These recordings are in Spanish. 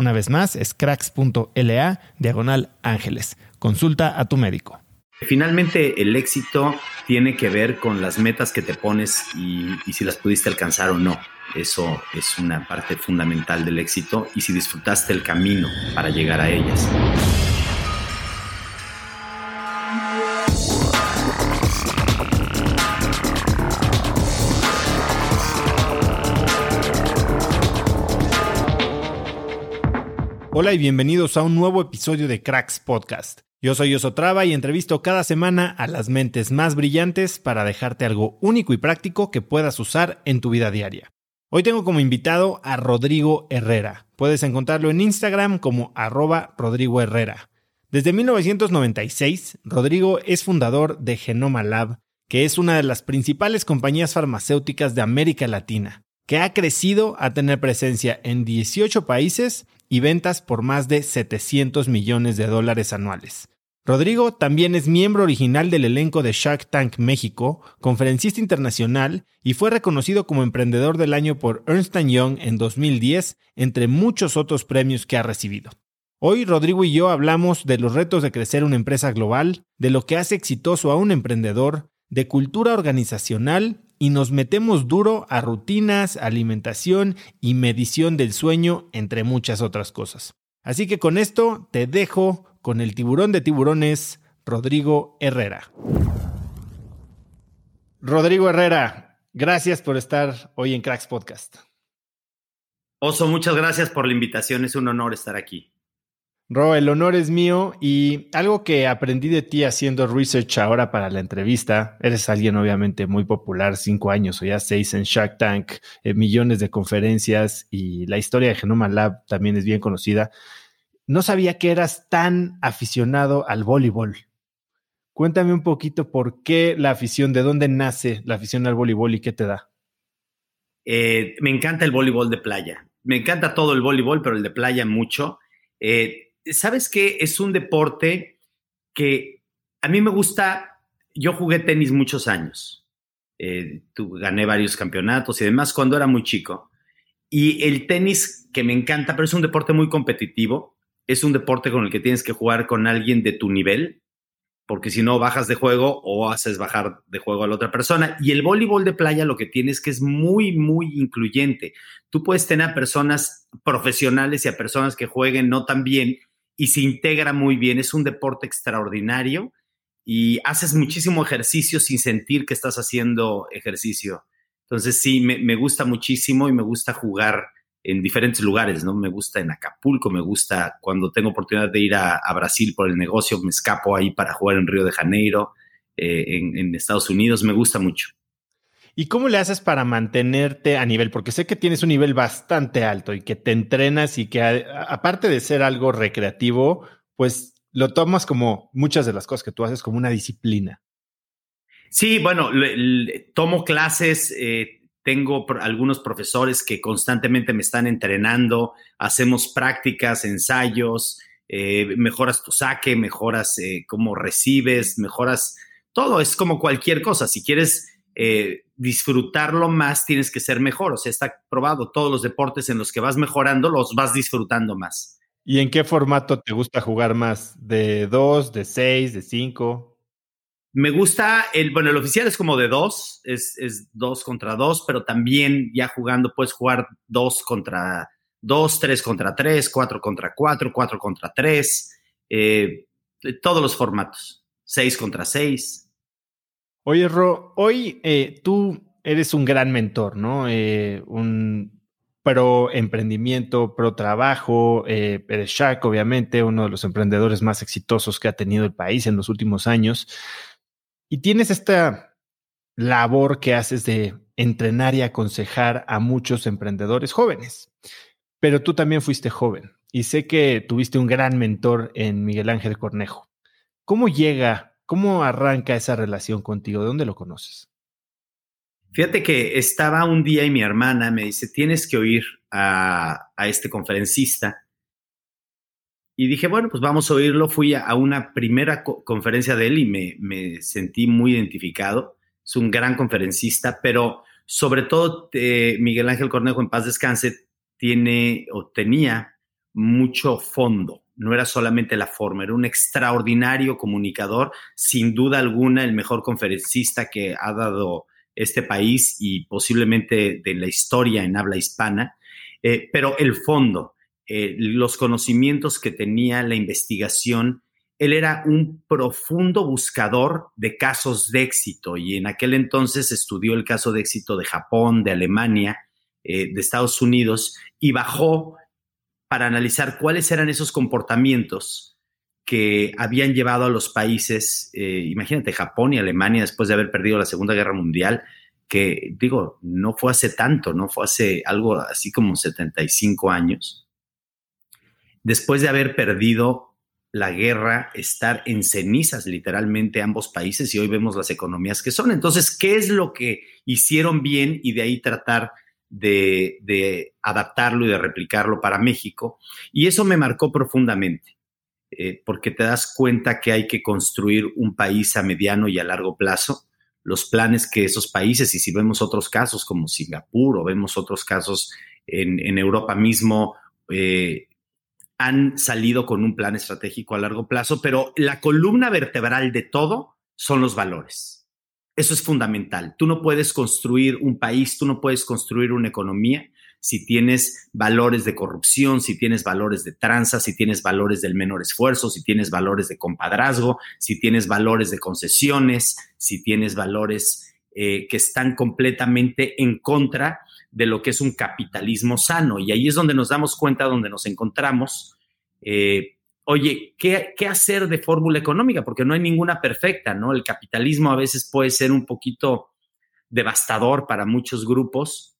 Una vez más, es cracks.la diagonal ángeles. Consulta a tu médico. Finalmente, el éxito tiene que ver con las metas que te pones y, y, si las pudiste alcanzar o no. Eso es una parte fundamental del éxito y si disfrutaste el camino para llegar a ellas. Hola y bienvenidos a un nuevo episodio de Cracks Podcast. Yo soy Osotrava y entrevisto cada semana a las mentes más brillantes para dejarte algo único y práctico que puedas usar en tu vida diaria. Hoy tengo como invitado a Rodrigo Herrera. Puedes encontrarlo en Instagram como arroba Rodrigo Herrera. Desde 1996, Rodrigo es fundador de Genoma Lab, que es una de las principales compañías farmacéuticas de América Latina, que ha crecido a tener presencia en 18 países y ventas por más de 700 millones de dólares anuales. Rodrigo también es miembro original del elenco de Shark Tank México, conferencista internacional y fue reconocido como emprendedor del año por Ernst Young en 2010, entre muchos otros premios que ha recibido. Hoy Rodrigo y yo hablamos de los retos de crecer una empresa global, de lo que hace exitoso a un emprendedor, de cultura organizacional y nos metemos duro a rutinas, alimentación y medición del sueño, entre muchas otras cosas. Así que con esto te dejo con el tiburón de tiburones, Rodrigo Herrera. Rodrigo Herrera, gracias por estar hoy en Cracks Podcast. Oso, muchas gracias por la invitación, es un honor estar aquí. Ro, el honor es mío y algo que aprendí de ti haciendo research ahora para la entrevista, eres alguien obviamente muy popular, cinco años o ya seis en Shark Tank, eh, millones de conferencias y la historia de Genoma Lab también es bien conocida. No sabía que eras tan aficionado al voleibol. Cuéntame un poquito por qué la afición, de dónde nace la afición al voleibol y qué te da. Eh, me encanta el voleibol de playa. Me encanta todo el voleibol, pero el de playa mucho. Eh, ¿sabes qué? Es un deporte que a mí me gusta, yo jugué tenis muchos años, eh, gané varios campeonatos y demás cuando era muy chico. Y el tenis que me encanta, pero es un deporte muy competitivo, es un deporte con el que tienes que jugar con alguien de tu nivel, porque si no bajas de juego o haces bajar de juego a la otra persona. Y el voleibol de playa lo que tiene es que es muy, muy incluyente. Tú puedes tener a personas profesionales y a personas que jueguen no tan bien y se integra muy bien. Es un deporte extraordinario y haces muchísimo ejercicio sin sentir que estás haciendo ejercicio. Entonces sí, me, gusta muchísimo y me gusta jugar en diferentes lugares, ¿no? Me gusta en Acapulco, me gusta cuando tengo oportunidad de ir a, Brasil por el negocio, me escapo ahí para jugar en Río de Janeiro, eh, en, Estados Unidos, me gusta mucho. ¿Y cómo le haces para mantenerte a nivel? Porque sé que tienes un nivel bastante alto y que te entrenas y que aparte de ser algo recreativo, pues lo tomas como muchas de las cosas que tú haces como una disciplina. Sí, bueno, tomo clases, eh, tengo algunos profesores que constantemente me están entrenando, hacemos prácticas, ensayos, eh, mejoras tu saque, mejoras eh, cómo recibes, mejoras todo, es como cualquier cosa. Si quieres disfrutarlo más, tienes que ser mejor. O sea, está probado, todos los deportes en los que vas mejorando, los vas disfrutando más. ¿Y en qué formato te gusta jugar más? ¿De dos, de seis, de cinco? Me gusta, el, bueno, el oficial es como de dos, es, dos contra dos, pero también ya jugando puedes jugar dos contra dos, tres contra tres, cuatro contra cuatro, cuatro contra tres, eh, todos los formatos, seis contra seis. Oye, Ro, hoy eh, tú eres un gran mentor, ¿no? Eh, un pro emprendimiento, pro trabajo. Eh, Pérez obviamente, uno de los emprendedores más exitosos que ha tenido el país en los últimos años. Y tienes esta labor que haces de entrenar y aconsejar a muchos emprendedores jóvenes. Pero tú también fuiste joven y sé que tuviste un gran mentor en Miguel Ángel Cornejo. ¿Cómo llega, cómo arranca esa relación contigo? ¿De dónde lo conoces? Fíjate que estaba un día y mi hermana me dice, tienes que oír a, este conferencista. Y dije, bueno, pues vamos a oírlo. Fui a, una primera conferencia de él y me, me, sentí muy identificado. Es un gran conferencista, pero sobre todo eh, Miguel Ángel Cornejo, en paz descanse, tiene o tenía mucho fondo. No era solamente la forma, era un extraordinario comunicador, sin duda alguna el mejor conferencista que ha dado este país y posiblemente de la historia en habla hispana, eh, pero el fondo, eh, los conocimientos que tenía, la investigación, él era un profundo buscador de casos de éxito y en aquel entonces estudió el caso de éxito de Japón, de Alemania, eh, de Estados Unidos y bajó para analizar cuáles eran esos comportamientos que habían llevado a los países, eh, imagínate Japón y Alemania después de haber perdido la Segunda Guerra Mundial, que digo, no fue hace tanto, no fue hace algo así como 75 años, después de haber perdido la guerra, estar en cenizas literalmente ambos países y hoy vemos las economías que son. Entonces, ¿qué es lo que hicieron bien y de ahí tratar de, adaptarlo y de replicarlo para México? Y eso me marcó profundamente. Eh, porque te das cuenta que hay que construir un país a mediano y a largo plazo. Los planes que esos países, y si vemos otros casos como Singapur o vemos otros casos en, Europa mismo, eh, han salido con un plan estratégico a largo plazo, pero la columna vertebral de todo son los valores. Eso es fundamental. Tú no puedes construir un país, tú no puedes construir una economía si tienes valores de corrupción, si tienes valores de tranza, si tienes valores del menor esfuerzo, si tienes valores de compadrazgo, si tienes valores de concesiones, si tienes valores eh, que están completamente en contra de lo que es un capitalismo sano. Y ahí es donde nos damos cuenta, donde nos encontramos. Eh, oye, ¿qué, ¿qué, hacer de fórmula económica? Porque no hay ninguna perfecta, ¿no? El capitalismo a veces puede ser un poquito devastador para muchos grupos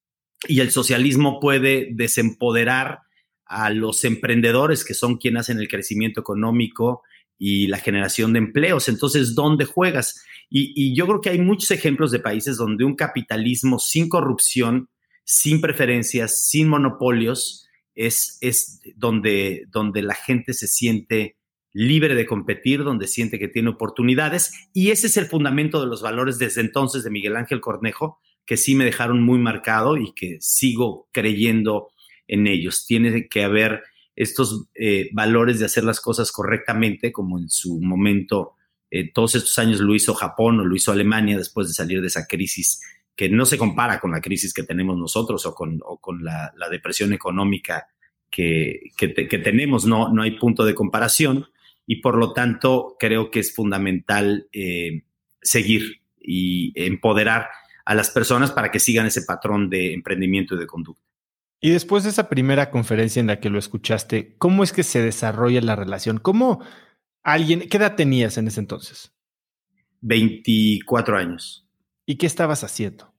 y el socialismo puede desempoderar a los emprendedores que son quienes hacen el crecimiento económico y la generación de empleos. Entonces, ¿dónde juegas? Y, yo creo que hay muchos ejemplos de países donde un capitalismo sin corrupción, sin preferencias, sin monopolios, es, es donde, donde la gente se siente libre de competir, donde siente que tiene oportunidades. Y ese es el fundamento de los valores desde entonces de Miguel Ángel Cornejo, que sí me dejaron muy marcado y que sigo creyendo en ellos. Tiene que haber estos eh, valores de hacer las cosas correctamente, como en su momento eh, todos estos años lo hizo Japón o lo hizo Alemania después de salir de esa crisis que no se compara con la crisis que tenemos nosotros o con, con la, depresión económica que, que, tenemos, no, no hay punto de comparación. y por lo tanto creo que es fundamental eh, seguir y empoderar a las personas para que sigan ese patrón de emprendimiento y de conducta. Y después de esa primera conferencia en la que lo escuchaste, ¿cómo es que se desarrolla la relación? ¿Cómo alguien, qué edad tenías en ese entonces? 24 años. ¿Y qué estabas haciendo?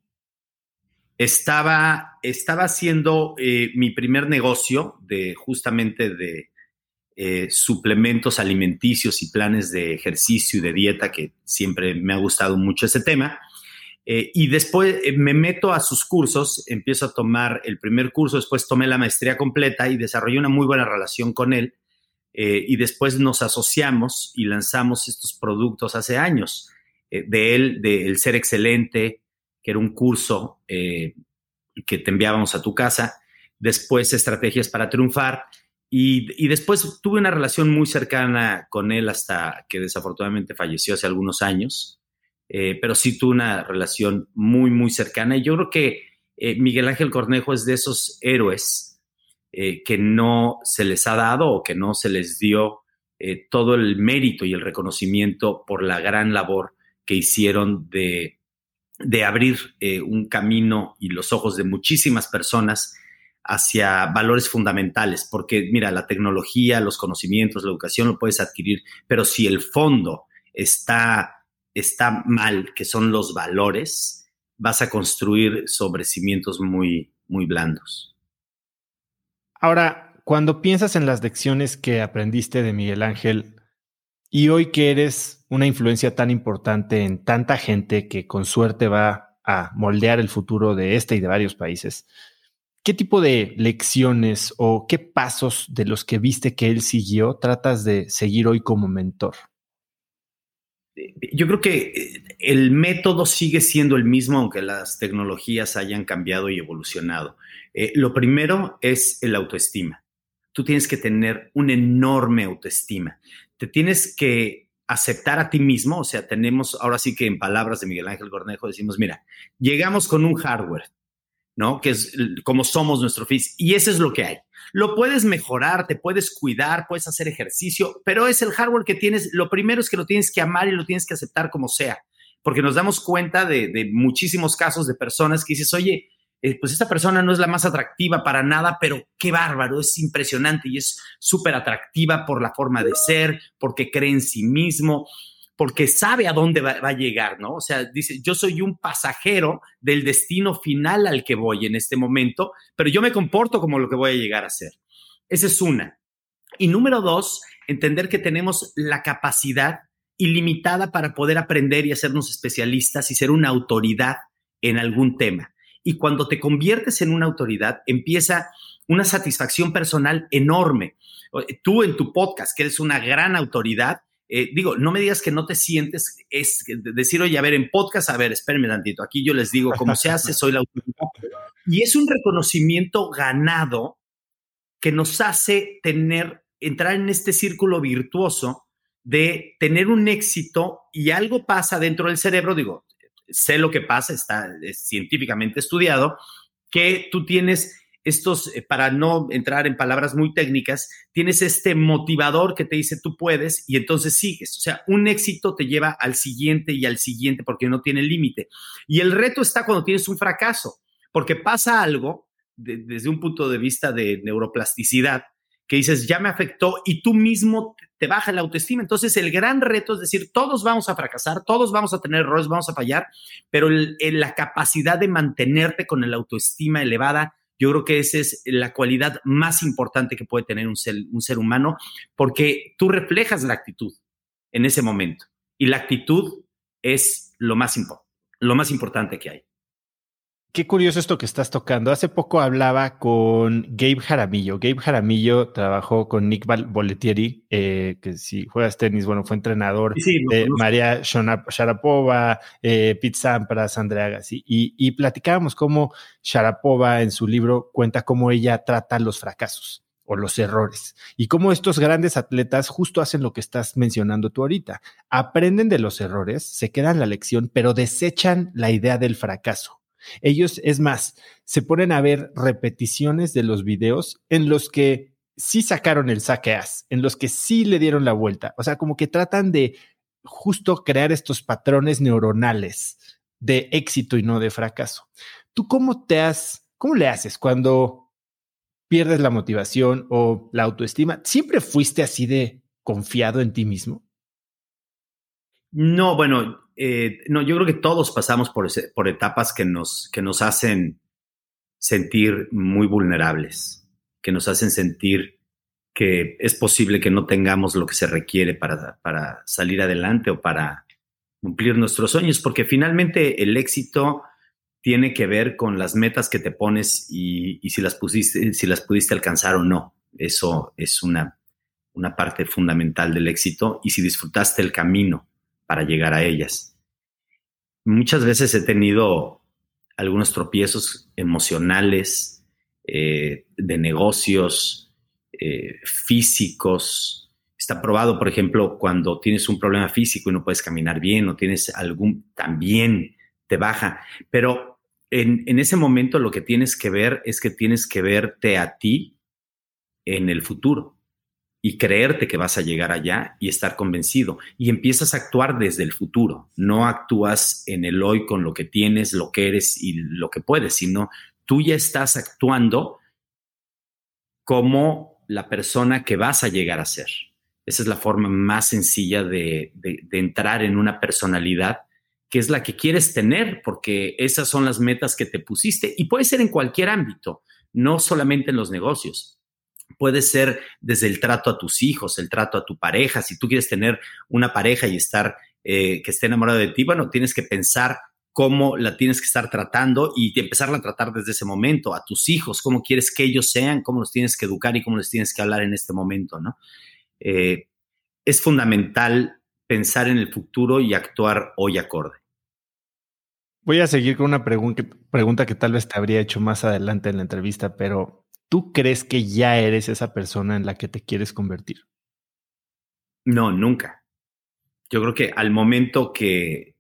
Estaba, estaba haciendo eh, mi primer negocio de justamente de eh, suplementos alimenticios y planes de ejercicio y de dieta, que siempre me ha gustado mucho ese tema. Eh, y después me meto a sus cursos, empiezo a tomar el primer curso, después tomé la maestría completa y desarrollé una muy buena relación con él. y después nos asociamos y lanzamos estos productos hace años. de él, de El Ser Excelente, que era un curso eh, que te enviábamos a tu casa, después Estrategias para Triunfar, y, después tuve una relación muy cercana con él hasta que desafortunadamente falleció hace algunos años, eh, pero sí tuve una relación muy, muy cercana, y yo creo que eh, Miguel Ángel Cornejo es de esos héroes que no se les ha dado o que no se les dio todo el mérito y el reconocimiento por la gran labor que hicieron de de abrir eh, un camino y los ojos de muchísimas personas hacia valores fundamentales, porque mira, la tecnología, los conocimientos, la educación lo puedes adquirir, pero si el fondo está, está mal, que son los valores, vas a construir sobre cimientos muy, muy blandos. Ahora, cuando piensas en las lecciones que aprendiste de Miguel Ángel y hoy que eres una influencia tan importante en tanta gente que con suerte va a moldear el futuro de este y de varios países, ¿qué tipo de lecciones o qué pasos de los que viste que él siguió tratas de seguir hoy como mentor? Yo creo que eh, el método sigue siendo el mismo, aunque las tecnologías hayan cambiado y evolucionado. Eh, lo primero es el autoestima. Tú tienes que tener una enorme autoestima te tienes que aceptar a ti mismo, o sea, tenemos, ahora sí que en palabras de Miguel Ángel Cornejo decimos, mira, llegamos con un hardware, ¿no? Que es como somos nuestro físico, y eso es lo que hay. Lo puedes mejorar, te puedes cuidar, puedes hacer ejercicio, pero es el hardware que tienes, lo primero es que lo tienes que amar y lo tienes que aceptar como sea, porque nos damos cuenta de, de muchísimos casos de personas que dices, oye, eh, pues esta persona no es la más atractiva para nada, pero qué bárbaro, es impresionante y es súper atractiva por la forma de ser, porque cree en sí mismo, porque sabe a dónde va, a llegar, ¿no? O sea, dice, yo soy un pasajero del destino final al que voy en este momento, pero yo me comporto como lo que voy a llegar a ser. Esa es una. Y número dos, entender que tenemos la capacidad ilimitada para poder aprender y hacernos especialistas y ser una autoridad en algún tema. Y cuando te conviertes en una autoridad, empieza una satisfacción personal enorme. Tú en tu podcast, que eres una gran autoridad, eh, digo, no me digas que no te sientes, es decir, oye, a ver, en podcast, a ver, espérenme tantito, aquí yo les digo cómo se hace, soy la autoridad. Y es un reconocimiento ganado que nos hace tener, entrar en este círculo virtuoso de tener un éxito y algo pasa dentro del cerebro, digo, sé lo que pasa, está científicamente estudiado, que tú tienes estos, eh, para no entrar en palabras muy técnicas, tienes este motivador que te dice tú puedes y entonces sigues. O sea, un éxito te lleva al siguiente y al siguiente porque no tiene límite. Y el reto está cuando tienes un fracaso, porque pasa algo desde un punto de vista de neuroplasticidad que dices, ya me afectó y tú mismo te baja la autoestima. Entonces, el gran reto es decir, todos vamos a fracasar, todos vamos a tener errores, vamos a fallar, pero la capacidad de mantenerte con la autoestima elevada, yo creo que esa es la cualidad más importante que puede tener un ser, un ser humano, porque tú reflejas la actitud en ese momento y la actitud es lo más, lo más importante que hay. Qué curioso esto que estás tocando. Hace poco hablaba con Gabe Jaramillo. Gabe Jaramillo trabajó con Nick Boletieri, eh, que si juegas tenis, bueno, fue entrenador de María Sharapova, eh, Pete Sampras, Andrea Agassi. Y, y platicábamos cómo Sharapova en su libro cuenta cómo ella trata los fracasos o los errores y cómo estos grandes atletas justo hacen lo que estás mencionando tú ahorita. Aprenden de los errores, se quedan la lección, pero desechan la idea del fracaso ellos, es más, se ponen a ver repeticiones de los videos en los que sí sacaron el saqueas, en los que sí le dieron la vuelta. O sea, como que tratan de justo crear estos patrones neuronales de éxito y no de fracaso. ¿Tú cómo te has, cómo le haces cuando pierdes la motivación o la autoestima? ¿Siempre fuiste así de confiado en ti mismo? No, bueno, eh, no, yo creo que todos pasamos por, por etapas que nos, que nos hacen sentir muy vulnerables, que nos hacen sentir que es posible que no tengamos lo que se requiere para, para salir adelante o para cumplir nuestros sueños, porque finalmente el éxito tiene que ver con las metas que te pones y, si, las pusiste, si las pudiste alcanzar o no. Eso es una, una parte fundamental del éxito y si disfrutaste el camino para llegar a ellas. Muchas veces he tenido algunos tropiezos emocionales, eh, de negocios, eh, físicos. Está probado, por ejemplo, cuando tienes un problema físico y no puedes caminar bien o tienes algún, también te baja. Pero en, en ese momento lo que tienes que ver es que tienes que verte a ti en el futuro y creerte que vas a llegar allá y estar convencido. Y empiezas a actuar desde el futuro. No actúas en el hoy con lo que tienes, lo que eres y lo que puedes, sino tú ya estás actuando como la persona que vas a llegar a ser. Esa es la forma más sencilla de, de entrar en una personalidad que es la que quieres tener, porque esas son las metas que te pusiste. Y puede ser en cualquier ámbito, no solamente en los negocios puede ser desde el trato a tus hijos, el trato a tu pareja. Si tú quieres tener una pareja y estar, eh, que esté enamorado de ti, bueno, tienes que pensar cómo la tienes que estar tratando y empezarla a tratar desde ese momento, a tus hijos, cómo quieres que ellos sean, cómo los tienes que educar y cómo les tienes que hablar en este momento, ¿no? Eh, es fundamental pensar en el futuro y actuar hoy acorde. Voy a seguir con una pregunta que tal vez te habría hecho más adelante en la entrevista, pero ¿tú crees que ya eres esa persona en la que te quieres convertir? No, nunca. Yo creo que al momento que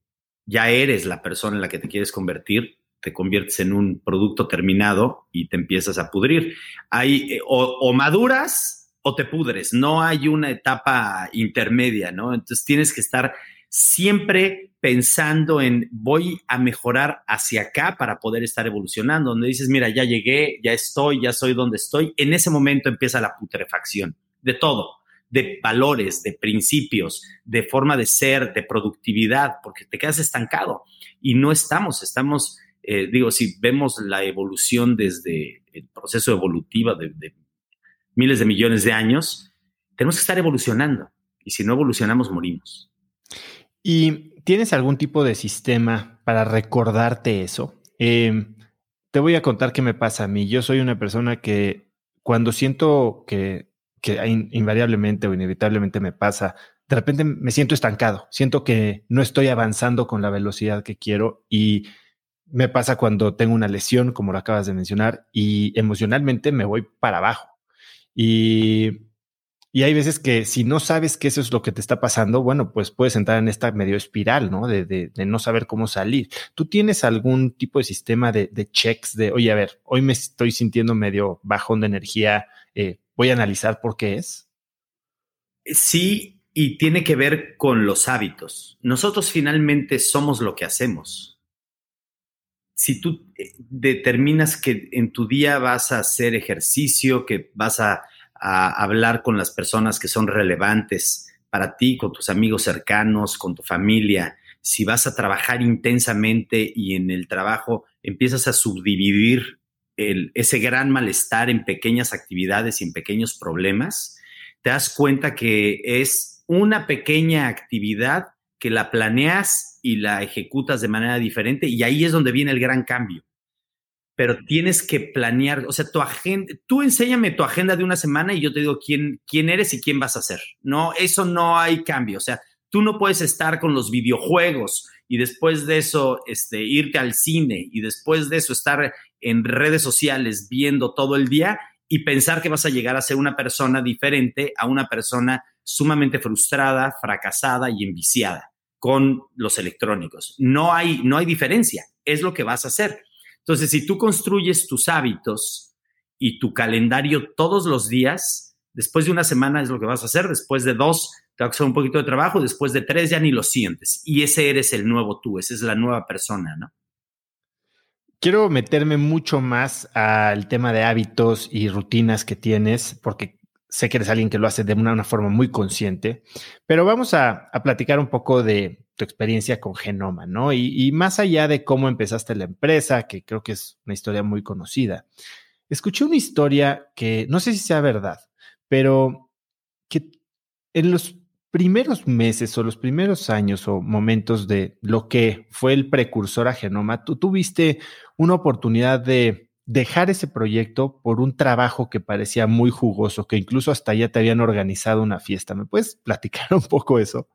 ya eres la persona en la que te quieres convertir, te conviertes en un producto terminado y te empiezas a pudrir. Hay eh, o, maduras o te pudres, no hay una etapa intermedia, ¿no? Entonces tienes que estar siempre pensando en voy a mejorar hacia acá para poder estar evolucionando, donde dices, mira, ya llegué, ya estoy, ya soy donde estoy, en ese momento empieza la putrefacción de todo, de valores, de principios, de forma de ser, de productividad, porque te quedas estancado y no estamos, estamos, eh, digo, si vemos la evolución desde el proceso evolutivo de, de miles de millones de años, tenemos que estar evolucionando y si no evolucionamos, morimos. ¿Y tienes algún tipo de sistema para recordarte eso? Em, te voy a contar qué me pasa a mí. Yo soy una persona que cuando siento que, que invariablemente o inevitablemente me pasa, de repente me siento estancado, siento que no estoy avanzando con la velocidad que quiero y me pasa cuando tengo una lesión, como lo acabas de mencionar, y emocionalmente me voy para abajo. Y y hay veces que si no sabes que eso es lo que te está pasando, bueno, pues puedes entrar en esta medio espiral, ¿no? De, de, no saber cómo salir. ¿Tú tienes algún tipo de sistema de, de, checks de, oye, a ver, hoy me estoy sintiendo medio bajón de energía, eh, voy a analizar por qué es? Sí, y tiene que ver con los hábitos. Nosotros finalmente somos lo que hacemos. Si tú eh, determinas que en tu día vas a hacer ejercicio, que vas a a hablar con las personas que son relevantes para ti, con tus amigos cercanos, con tu familia, si vas a trabajar intensamente y en el trabajo empiezas a subdividir ese gran malestar en pequeñas actividades y en pequeños problemas, te das cuenta que es una pequeña actividad que la planeas y la ejecutas de manera diferente y ahí es donde viene el gran cambio pero tienes que planear, o sea, tu agenda, tú enséñame tu agenda de una semana y yo te digo quién, quién eres y quién vas a ser. No, eso no hay cambio, o sea, tú no puedes estar con los videojuegos y después de eso este, irte al cine y después de eso estar en redes sociales viendo todo el día y pensar que vas a llegar a ser una persona diferente a una persona sumamente frustrada, fracasada y enviciada con los electrónicos. No hay, no hay diferencia, es lo que vas a hacer. Entonces, si tú construyes tus hábitos y tu calendario todos los días, después de una semana es lo que vas a hacer, después de dos te va a hacer un poquito de trabajo, después de tres ya ni lo sientes. Y ese eres el nuevo tú, esa es la nueva persona, ¿no? Quiero meterme mucho más al tema de hábitos y rutinas que tienes, porque sé que eres alguien que lo hace de una, forma muy consciente, pero vamos a, platicar un poco de tu experiencia con Genoma, ¿no? Y, más allá de cómo empezaste la empresa, que creo que es una historia muy conocida, escuché una historia que no sé si sea verdad, pero que en los primeros meses o los primeros años o momentos de lo que fue el precursor a Genoma, tú tuviste una oportunidad de dejar ese proyecto por un trabajo que parecía muy jugoso, que incluso hasta ya te habían organizado una fiesta. ¿Me puedes platicar un poco eso?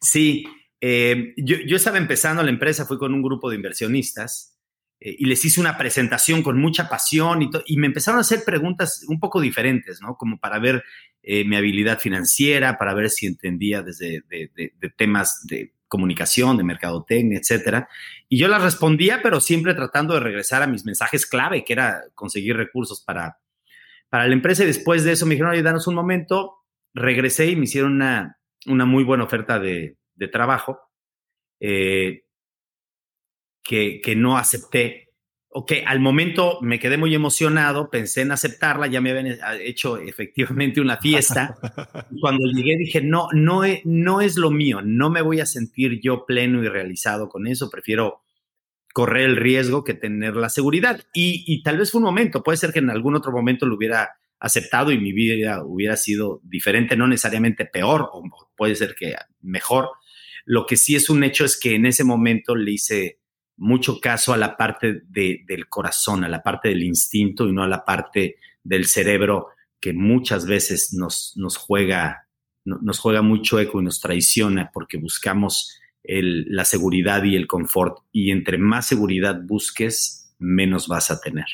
Sí, eh, yo, estaba empezando la empresa, fui con un grupo de inversionistas eh, y les hice una presentación con mucha pasión y, y, me empezaron a hacer preguntas un poco diferentes, ¿no? Como para ver eh, mi habilidad financiera, para ver si entendía desde de temas de comunicación, de mercadotecnia, etcétera. Y yo las respondía, pero siempre tratando de regresar a mis mensajes clave, que era conseguir recursos para, para la empresa. Y después de eso me dijeron, oye, danos un momento. Regresé y me hicieron una, una muy buena oferta de, de trabajo eh, que, que no acepté ok, al momento me quedé muy emocionado, pensé en aceptarla, ya me habían eh, hecho efectivamente una fiesta. Cuando llegué dije, no, no, no es lo mío, no me voy a sentir yo pleno y realizado con eso, prefiero correr el riesgo que tener la seguridad. Y, tal vez fue un momento, puede ser que en algún otro momento lo hubiera aceptado y mi vida hubiera sido diferente, no necesariamente peor, o puede ser que mejor. Lo que sí es un hecho es que en ese momento le hice mucho caso a la parte del corazón, a la parte del instinto y no a la parte del cerebro que muchas veces nos, nos, juega, nos juega mucho eco y nos traiciona porque buscamos la seguridad y el confort. Y entre más seguridad busques, menos vas a tener.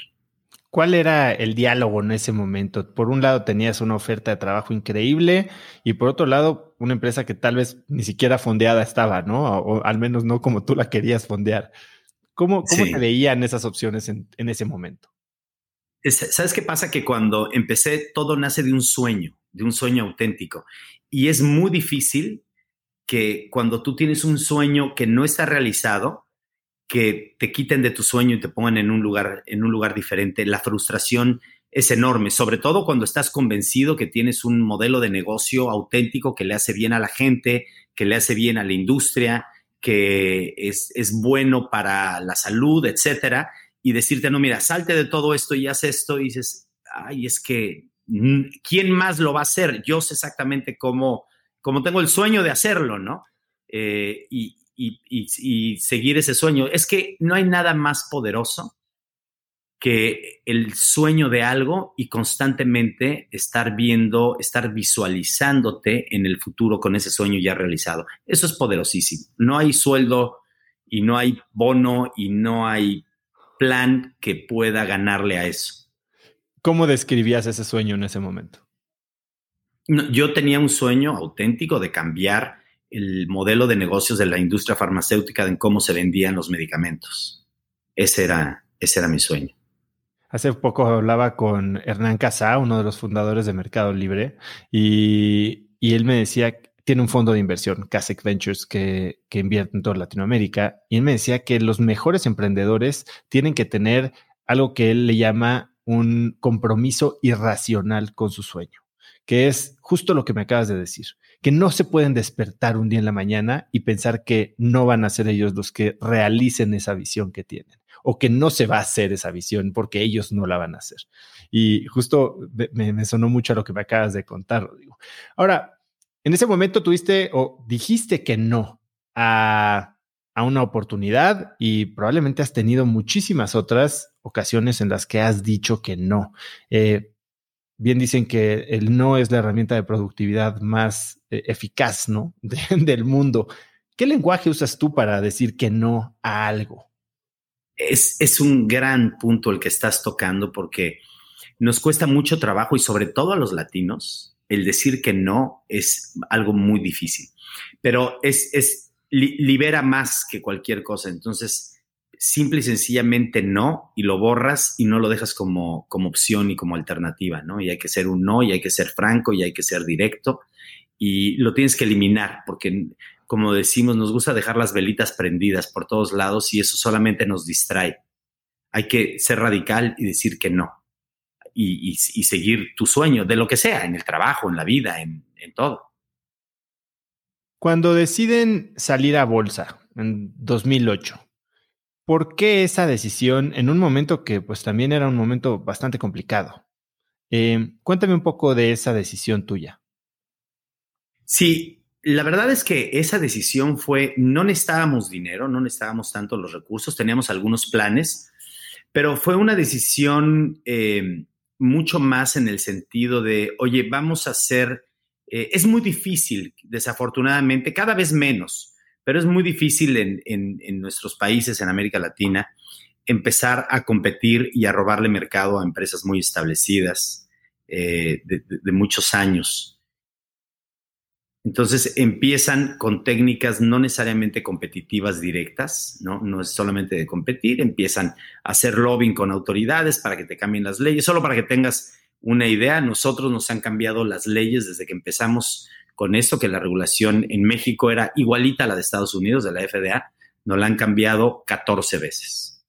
¿Cuál era el diálogo en ese momento? Por un lado tenías una oferta de trabajo increíble y por otro lado una empresa que tal vez ni siquiera fondeada estaba, ¿no? O, al menos no como tú la querías fondear. ¿Cómo, cómo te veían esas opciones en, ese momento? ¿Sabes qué pasa? Que cuando empecé todo nace de un sueño, de un sueño auténtico. Y es muy difícil que cuando tú tienes un sueño que no está realizado, que te quiten de tu sueño y te pongan en un lugar, en un lugar diferente. La frustración es enorme, sobre todo cuando estás convencido que tienes un modelo de negocio auténtico que le hace bien a la gente, que le hace bien a la industria, que es, es bueno para la salud, etcétera, y decirte, no, mira, salte de todo esto y haz esto, y dices, ay, es que, ¿quién más lo va a hacer? Yo sé exactamente cómo, cómo tengo el sueño de hacerlo, ¿no? Eh, y, y, seguir ese sueño. Es que no hay nada más poderoso que el sueño de algo y constantemente estar viendo, estar visualizándote en el futuro con ese sueño ya realizado. Eso es poderosísimo. No hay sueldo y no hay bono y no hay plan que pueda ganarle a eso. ¿Cómo describías ese sueño en ese momento? yo tenía un sueño auténtico de cambiar el modelo de negocios de la industria farmacéutica en cómo se vendían los medicamentos. Ese era, ese era mi sueño. Hace poco hablaba con Hernán Casá, uno de los fundadores de Mercado Libre, y, él me decía, tiene un fondo de inversión, Casec Ventures, que, que invierte en toda Latinoamérica, y él me decía que los mejores emprendedores tienen que tener algo que él le llama un compromiso irracional con su sueño, que es justo lo que me acabas de decir que no se pueden despertar un día en la mañana y pensar que no van a ser ellos los que realicen esa visión que tienen o que no se va a hacer esa visión porque ellos no la van a hacer. Y justo me, sonó mucho a lo que me acabas de contar, digo. Ahora, en ese momento tuviste o dijiste que no a, a una oportunidad y probablemente has tenido muchísimas otras ocasiones en las que has dicho que no. Eh, bien dicen que el no es la herramienta de productividad más eh, eficaz, ¿no? del mundo. ¿Qué lenguaje usas tú para decir que no a algo? Es, es, un gran punto el que estás tocando porque nos cuesta mucho trabajo y sobre todo a los latinos, el decir que no es algo muy difícil, pero es, es libera más que cualquier cosa. Entonces, simple y sencillamente no y lo borras y no lo dejas como, como opción y como alternativa, ¿no? Y hay que ser un no y hay que ser franco y hay que ser directo y lo tienes que eliminar porque, como decimos, nos gusta dejar las velitas prendidas por todos lados y eso solamente nos distrae. Hay que ser radical y decir que no y, seguir tu sueño de lo que sea, en el trabajo, en la vida, en, en todo. Cuando deciden salir a bolsa en 2008, ¿Por qué esa decisión en un momento que pues también era un momento bastante complicado? Eh, cuéntame un poco de esa decisión tuya. Sí, la verdad es que esa decisión fue, no necesitábamos dinero, no necesitábamos tanto los recursos, teníamos algunos planes, pero fue una decisión eh, mucho más en el sentido de, oye, vamos a hacer, eh, es muy difícil, desafortunadamente, cada vez menos pero es muy difícil en, nuestros países, en América Latina, empezar a competir y a robarle mercado a empresas muy establecidas eh, de, muchos años. Entonces empiezan con técnicas no necesariamente competitivas directas, ¿no? No es solamente de competir, empiezan a hacer lobbying con autoridades para que te cambien las leyes. Solo para que tengas una idea, nosotros nos han cambiado las leyes desde que empezamos con esto, que la regulación en México era igualita a la de Estados Unidos, de la FDA, nos la han cambiado 14 veces.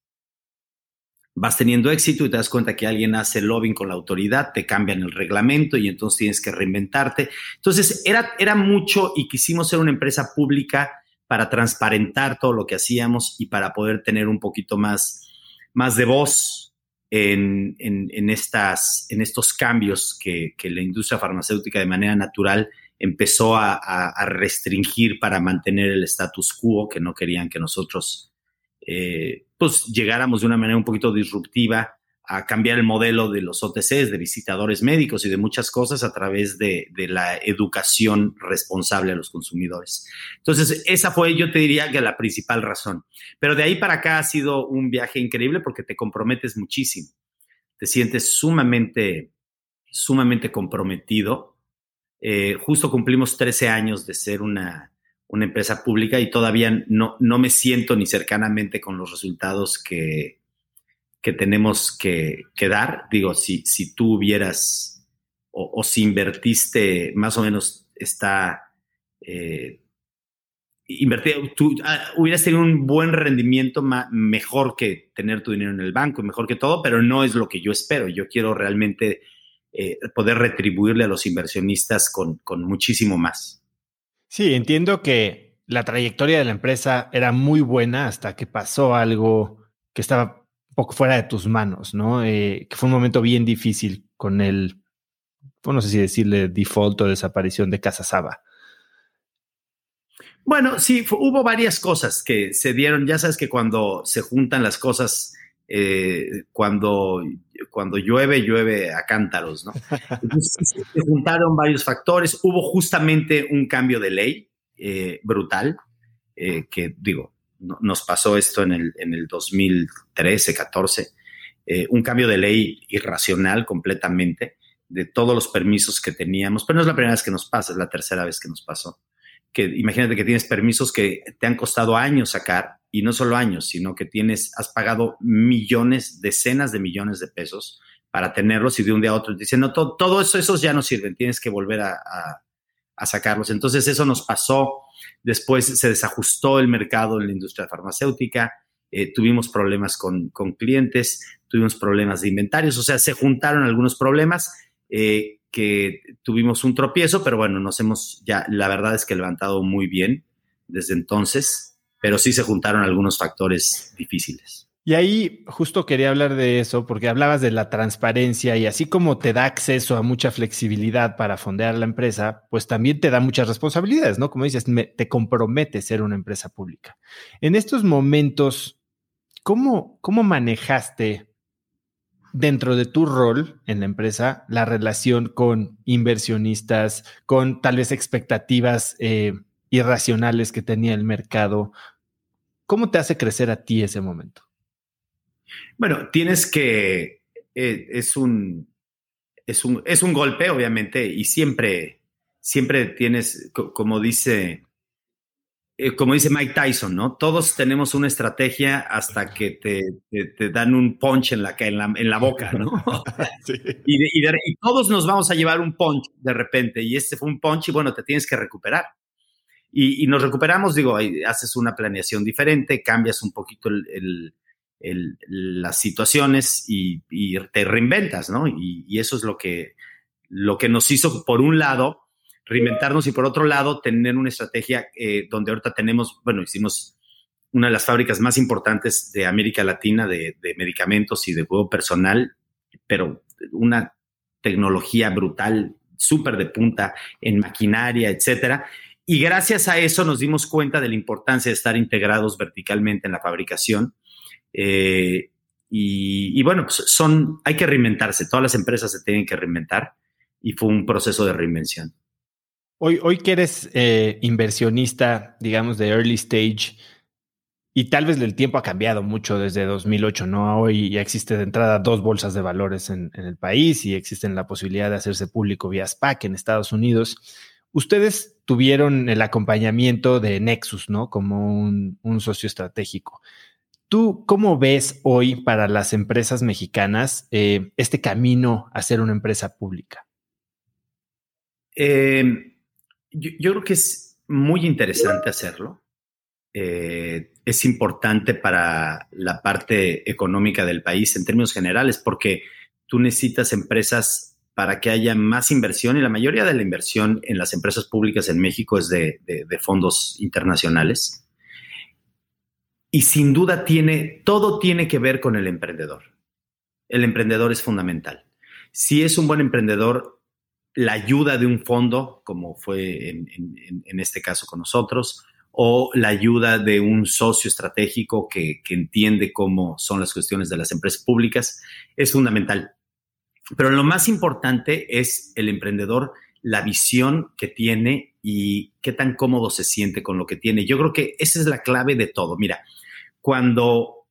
Vas teniendo éxito y te das cuenta que alguien hace lobbying con la autoridad, te cambian el reglamento y entonces tienes que reinventarte. Entonces, era, era mucho y quisimos ser una empresa pública para transparentar todo lo que hacíamos y para poder tener un poquito más, más de voz en, estas, en estos cambios que, que la industria farmacéutica de manera natural empezó a, restringir para mantener el status quo, que no querían que nosotros eh, pues llegáramos de una manera un poquito disruptiva a cambiar el modelo de los OTCs, de visitadores médicos y de muchas cosas a través de, la educación responsable a los consumidores. Entonces, esa fue, yo te diría que la principal razón. Pero de ahí para acá ha sido un viaje increíble porque te comprometes muchísimo. Te sientes sumamente, sumamente comprometido eh, justo cumplimos 13 años de ser una, empresa pública y todavía no, no, me siento ni cercanamente con los resultados que, que tenemos que, dar. Digo, si, si tú hubieras o, si invertiste, más o menos está eh, invertido, tú ah, hubieras tenido un buen rendimiento mejor que tener tu dinero en el banco, mejor que todo, pero no es lo que yo espero. Yo quiero realmente eh, poder retribuirle a los inversionistas con, muchísimo más. Sí, entiendo que la trayectoria de la empresa era muy buena hasta que pasó algo que estaba un poco fuera de tus manos, ¿no? Eh, que fue un momento bien difícil con el, pues no sé si decirle default o desaparición de Casa Saba. Bueno, sí, hubo varias cosas que se dieron. Ya sabes que cuando se juntan las cosas eh, cuando, cuando llueve, llueve a cántaros, ¿no? Entonces, se juntaron varios factores. Hubo justamente un cambio de ley eh, brutal, eh, que digo, nos pasó esto en el, en el 2013, 14, un cambio de ley irracional completamente de todos los permisos que teníamos, pero no es la primera vez que nos pasa, es la tercera vez que nos pasó. Que imagínate que tienes permisos que te han costado años sacar y no solo años, sino que tienes, has pagado millones, decenas de millones de pesos para tenerlos y de un día a otro te dicen, no, todo, eso, esos ya no sirven, tienes que volver a, sacarlos. Entonces eso nos pasó, después se desajustó el mercado en la industria farmacéutica, eh, tuvimos problemas con, clientes, tuvimos problemas de inventarios, o sea, se juntaron algunos problemas eh, que tuvimos un tropiezo, pero bueno, nos hemos ya, la verdad es que levantado muy bien desde entonces pero sí se juntaron algunos factores difíciles. Y ahí justo quería hablar de eso porque hablabas de la transparencia y así como te da acceso a mucha flexibilidad para fondear la empresa, pues también te da muchas responsabilidades, ¿no? Como dices, te compromete ser una empresa pública. En estos momentos, ¿cómo, cómo manejaste dentro de tu rol en la empresa la relación con inversionistas, con tal vez expectativas eh, irracionales que tenía el mercado. ¿Cómo te hace crecer a ti ese momento? Bueno, tienes que, eh, es, un, es, un, es un golpe, obviamente, y siempre, siempre tienes, como dice, eh, como dice Mike Tyson, ¿no? Todos tenemos una estrategia hasta que te, dan un punch en la, en la, boca, ¿no? y, todos nos vamos a llevar un punch de repente, y este fue un punch y bueno, te tienes que recuperar. Y, nos recuperamos, digo, haces una planeación diferente, cambias un poquito las situaciones y, te reinventas, ¿no? Y, eso es lo que, lo que nos hizo, por un lado, reinventarnos y por otro lado tener una estrategia eh, donde ahorita tenemos, bueno, hicimos una de las fábricas más importantes de América Latina de, medicamentos y de juego personal, pero una tecnología brutal, súper de punta en maquinaria, etcétera. Y gracias a eso nos dimos cuenta de la importancia de estar integrados verticalmente en la fabricación. Eh, y, bueno, pues son, hay que reinventarse, todas las empresas se tienen que reinventar y fue un proceso de reinvención. Hoy, hoy que eres eh, inversionista, digamos, de early stage, y tal vez el tiempo ha cambiado mucho desde 2008, ¿no? Hoy ya existe de entrada dos bolsas de valores en, el país y existen la posibilidad de hacerse público vía SPAC en Estados Unidos. Ustedes tuvieron el acompañamiento de Nexus, ¿no? Como un, socio estratégico. ¿Tú cómo ves hoy para las empresas mexicanas eh, este camino a ser una empresa pública? Eh, yo, creo que es muy interesante hacerlo. Eh, es importante para la parte económica del país en términos generales, porque tú necesitas empresas para que haya más inversión y la mayoría de la inversión en las empresas públicas en México es de, fondos internacionales. Y sin duda tiene, todo tiene que ver con el emprendedor. El emprendedor es fundamental. Si es un buen emprendedor, la ayuda de un fondo, como fue en, este caso con nosotros, o la ayuda de un socio estratégico que, entiende cómo son las cuestiones de las empresas públicas, es fundamental. Pero lo más importante es el emprendedor, la visión que tiene y qué tan cómodo se siente con lo que tiene. Yo creo que esa es la clave de todo. Mira, cuando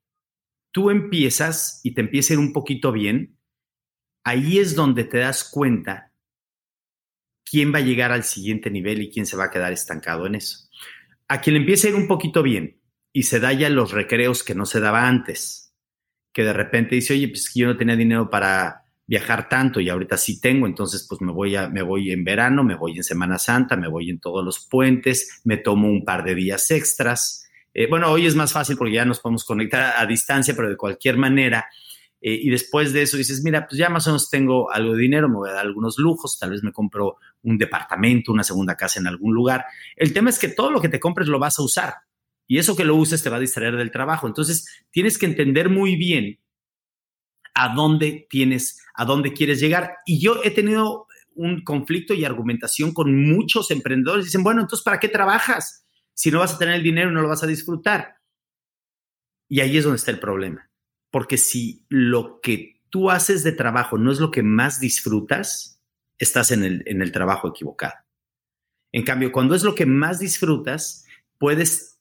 tú empiezas y te empieza un poquito bien, ahí es donde te das cuenta quién va a llegar al siguiente nivel y quién se va a quedar estancado en eso. A quien empieza a ir un poquito bien y se da ya los recreos que no se daba antes, que de repente dice, oye, pues yo no tenía dinero para viajar tanto y ahorita sí tengo, entonces pues me voy, a, me voy en verano, me voy en Semana Santa, me voy en todos los puentes, me tomo un par de días extras. Eh, bueno, hoy es más fácil porque ya nos podemos conectar a distancia, pero de cualquier manera, eh, y después de eso dices, mira, pues ya más o menos tengo algo de dinero, me voy a dar algunos lujos, tal vez me compro un departamento, una segunda casa en algún lugar. El tema es que todo lo que te compres lo vas a usar y eso que lo uses te va a distraer del trabajo. Entonces, tienes que entender muy bien a dónde tienes, a dónde quieres llegar. Y yo he tenido un conflicto y argumentación con muchos emprendedores. Dicen, bueno, entonces, ¿para qué trabajas? Si no vas a tener el dinero, no lo vas a disfrutar. Y ahí es donde está el problema porque si lo que tú haces de trabajo no es lo que más disfrutas, estás en el, en el trabajo equivocado. En cambio, cuando es lo que más disfrutas, puedes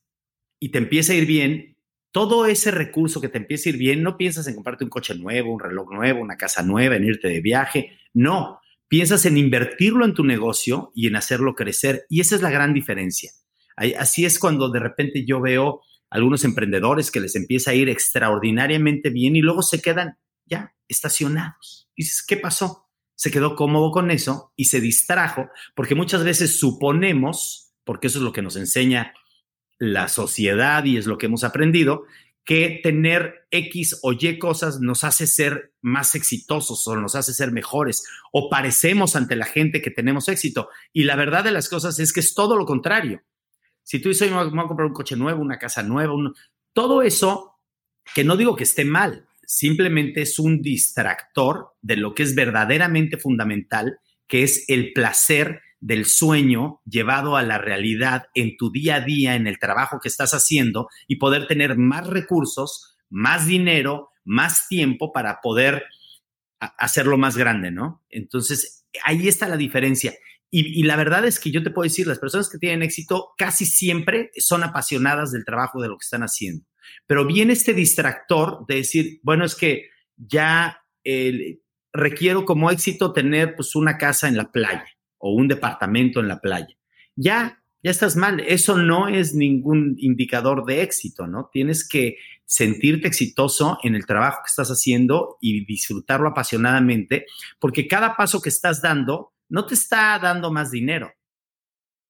y te empieza a ir bien, todo ese recurso que te empieza a ir bien, no piensas en comprarte un coche nuevo, un reloj nuevo, una casa nueva, en irte de viaje, no, piensas en invertirlo en tu negocio y en hacerlo crecer. Y esa es la gran diferencia. Así es cuando de repente yo veo algunos emprendedores que les empieza a ir extraordinariamente bien y luego se quedan ya estacionados. Y dices, ¿qué pasó? Se quedó cómodo con eso y se distrajo porque muchas veces suponemos, porque eso es lo que nos enseña la sociedad y es lo que hemos aprendido, que tener X o Y cosas nos hace ser más exitosos o nos hace ser mejores o parecemos ante la gente que tenemos éxito. Y la verdad de las cosas es que es todo lo contrario. Si tú dices, me voy a comprar un coche nuevo, una casa nueva, todo eso, que no digo que esté mal, simplemente es un distractor de lo que es verdaderamente fundamental, que es el placer del sueño llevado a la realidad en tu día a día, en el trabajo que estás haciendo y poder tener más recursos, más dinero, más tiempo para poder hacerlo más grande, ¿no? Entonces, ahí está la diferencia. Y, la verdad es que yo te puedo decir, las personas que tienen éxito casi siempre son apasionadas del trabajo, de lo que están haciendo. Pero viene este distractor de decir, bueno, es que ya requiero como éxito tener pues una casa en la playa o un departamento en la playa. Ya ya estás mal. Eso no es ningún indicador de éxito, ¿no? Tienes que sentirte exitoso en el trabajo que estás haciendo y disfrutarlo apasionadamente, porque cada paso que estás dando no te está dando más dinero.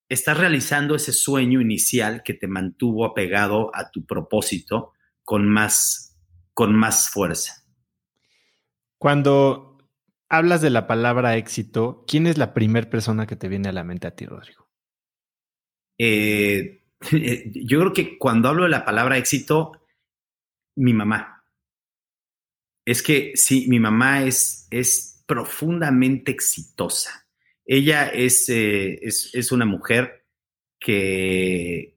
Estás realizando ese sueño inicial que te mantuvo apegado a tu propósito con más, con más fuerza. Cuando hablas de la palabra éxito, ¿quién es la primera persona que te viene a la mente a ti, Rodrigo? Eh, yo creo que cuando hablo de la palabra éxito, mi mamá. Es que sí, mi mamá es, es profundamente exitosa. Ella es, eh, es, es, una mujer que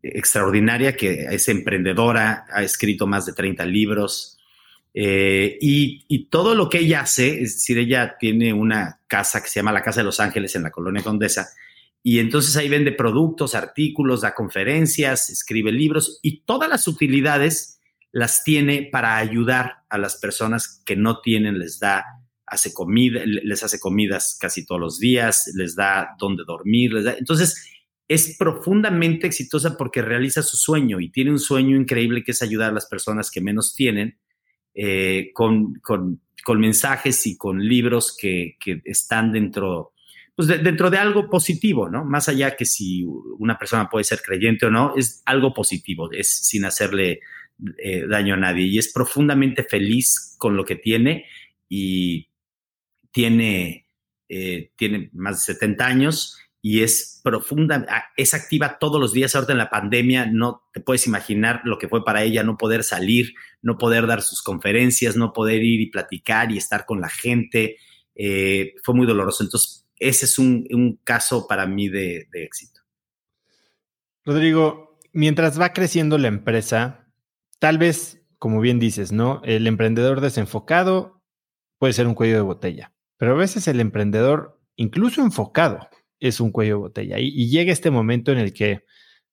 extraordinaria, que es emprendedora, ha escrito más de 30 libros, eh, y, todo lo que ella hace, es decir, ella tiene una casa que se llama la Casa de Los Ángeles en la Colonia Condesa, y entonces ahí vende productos, artículos, da conferencias, escribe libros y todas las utilidades las tiene para ayudar a las personas que no tienen, les da, hace comida, les hace comidas casi todos los días, les da donde dormir, les da. Entonces, es profundamente exitosa porque realiza su sueño y tiene un sueño increíble que es ayudar a las personas que menos tienen eh, con, con, con, mensajes y con libros que, que están dentro, pues dentro de algo positivo, ¿no? Más allá que si una persona puede ser creyente o no, es algo positivo, es sin hacerle eh, daño a nadie y es profundamente feliz con lo que tiene y tiene, eh, tiene más de 70 años y es profunda, ah, es activa todos los días. Ahorita en la pandemia no te puedes imaginar lo que fue para ella no poder salir, no poder dar sus conferencias, no poder ir y platicar y estar con la gente. Eh, fue muy doloroso. Entonces, ese es un, caso para mí de, de éxito. Rodrigo, mientras va creciendo la empresa, tal vez, como bien dices, ¿no? El emprendedor desenfocado puede ser un cuello de botella, pero a veces el emprendedor, incluso enfocado, es un cuello de botella. Y, llega este momento en el que,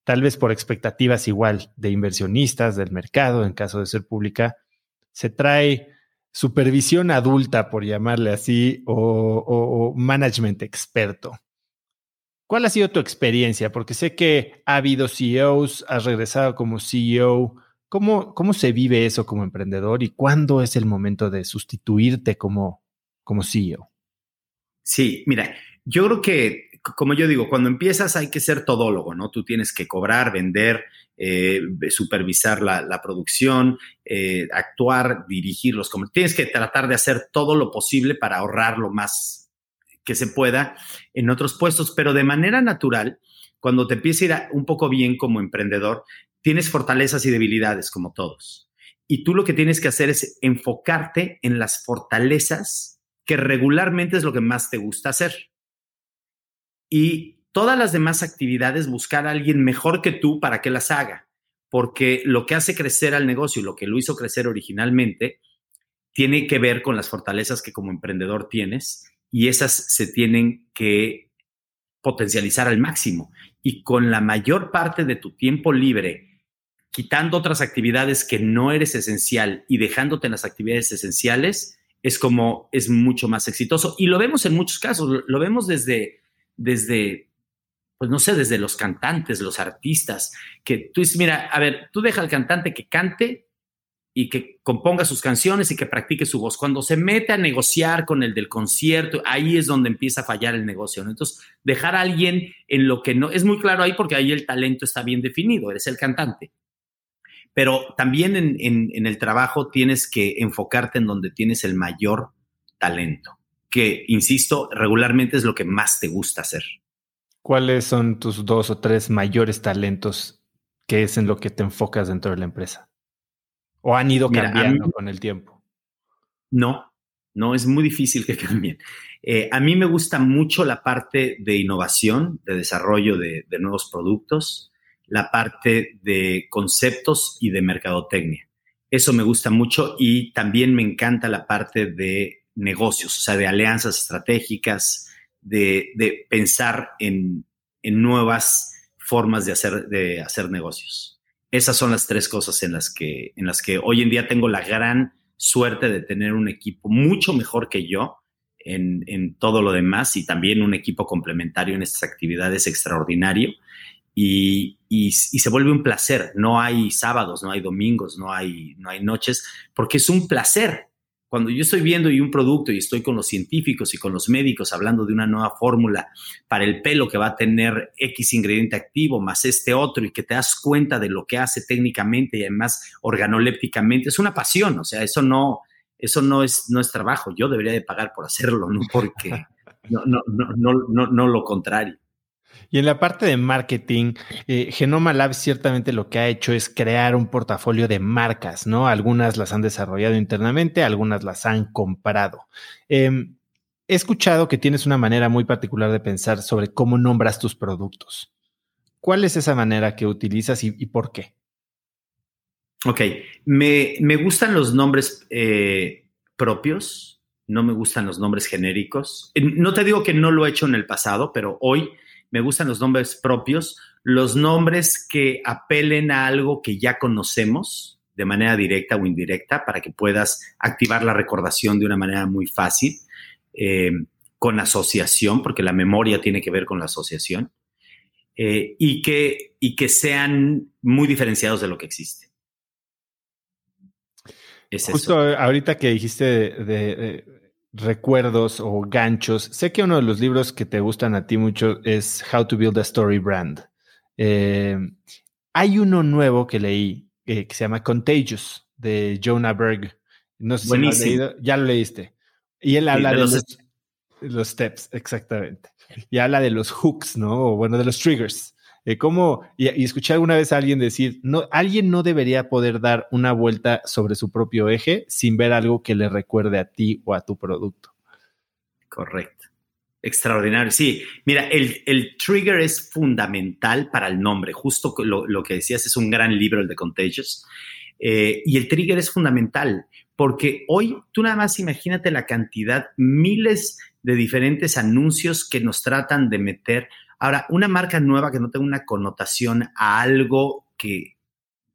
tal vez por expectativas igual de inversionistas, del mercado, en caso de ser pública, se trae supervisión adulta, por llamarle así, o, management experto. ¿Cuál ha sido tu experiencia? Porque sé que ha habido CEOs, has regresado como CEO. ¿Cómo, ¿Cómo se vive eso como emprendedor y cuándo es el momento de sustituirte como, como CEO? Sí, mira, yo creo que como yo digo, cuando empiezas hay que ser todólogo, ¿no? Tú tienes que cobrar, vender, eh, supervisar la, producción, eh, actuar, dirigirlos, como tienes que tratar de hacer todo lo posible para ahorrar lo más que se pueda en otros puestos, pero de manera natural, cuando te empieza a ir un poco bien como emprendedor, tienes fortalezas y debilidades como todos. Y tú lo que tienes que hacer es enfocarte en las fortalezas que regularmente es lo que más te gusta hacer. Y todas las demás actividades buscar a alguien mejor que tú para que las haga, porque lo que hace crecer al negocio y lo que lo hizo crecer originalmente tiene que ver con las fortalezas que como emprendedor tienes y esas se tienen que potencializar al máximo. Y con la mayor parte de tu tiempo libre quitando otras actividades que no eres esencial y dejándote en las actividades esenciales, es como es mucho más exitoso. Y lo vemos en muchos casos, lo vemos desde desde, pues no sé, desde los cantantes, los artistas, que tú dices, mira, a ver, tú deja al cantante que cante y que componga sus canciones y que practique su voz. Cuando se mete a negociar con el del concierto, ahí es donde empieza a fallar el negocio. Entonces, dejar a alguien en lo que no, es muy claro ahí porque ahí el talento está bien definido, eres el cantante. Pero también en, en el trabajo tienes que enfocarte en donde tienes el mayor talento que, insisto, regularmente es lo que más te gusta hacer. ¿Cuáles son tus dos o tres mayores talentos que es en lo que te enfocas dentro de la empresa? ¿O han ido cambiando con el tiempo? No, no, es muy difícil que cambien. Eh, a mí me gusta mucho la parte de innovación, de desarrollo de, de nuevos productos, la parte de conceptos y de mercadotecnia. Eso me gusta mucho y también me encanta la parte de negocios, o sea, de alianzas estratégicas, de, pensar en, nuevas formas de hacer, de hacer negocios. Esas son las tres cosas en las, que, en las que hoy en día tengo la gran suerte de tener un equipo mucho mejor que yo en, todo lo demás y también un equipo complementario en estas actividades extraordinario. Y, se vuelve un placer. No hay sábados, no hay domingos, no hay, no hay noches, porque es un placer. Cuando yo estoy viendo y un producto y estoy con los científicos y con los médicos hablando de una nueva fórmula para el pelo que va a tener X ingrediente activo más este otro y que te das cuenta de lo que hace técnicamente y además organolépticamente, es una pasión. O sea, eso no, eso no es, no es trabajo. Yo debería de pagar por hacerlo, no porque no, no, no, no, no lo contrario. Y en la parte de marketing, eh, Genoma Labs ciertamente lo que ha hecho es crear un portafolio de marcas, ¿no? Algunas las han desarrollado internamente, algunas las han comprado. Em, he escuchado que tienes una manera muy particular de pensar sobre cómo nombras tus productos. ¿Cuál es esa manera que utilizas y por qué? Ok, me, gustan los nombres eh, propios, no me gustan los nombres genéricos. No te digo que no lo he hecho en el pasado, pero hoy me gustan los nombres propios, los nombres que apelen a algo que ya conocemos de manera directa o indirecta para que puedas activar la recordación de una manera muy fácil, eh, con asociación, porque la memoria tiene que ver con la asociación, eh, y, que, y que sean muy diferenciados de lo que existe. Justo ahorita que dijiste de, recuerdos o ganchos, sé que uno de los libros que te gustan a ti mucho es How to Build a Story Brand. Eh, hay uno nuevo que leí eh, que se llama Contagious de Jonah Berg. No sé si lo has leído. Ya lo leíste. Y él habla de, los, los, steps, exactamente. Y habla de los hooks, ¿no? O bueno, de los triggers. Eh, ¿Cómo? Y, escuché alguna vez a alguien decir, no, alguien no debería poder dar una vuelta sobre su propio eje sin ver algo que le recuerde a ti o a tu producto. Correcto. Extraordinario. Sí, mira, el, trigger es fundamental para el nombre. Justo lo, que decías es un gran libro, el de Contagious. Eh, y el trigger es fundamental porque hoy tú nada más imagínate la cantidad, miles de diferentes anuncios que nos tratan de meter Ahora, una marca nueva que no tenga una connotación a algo que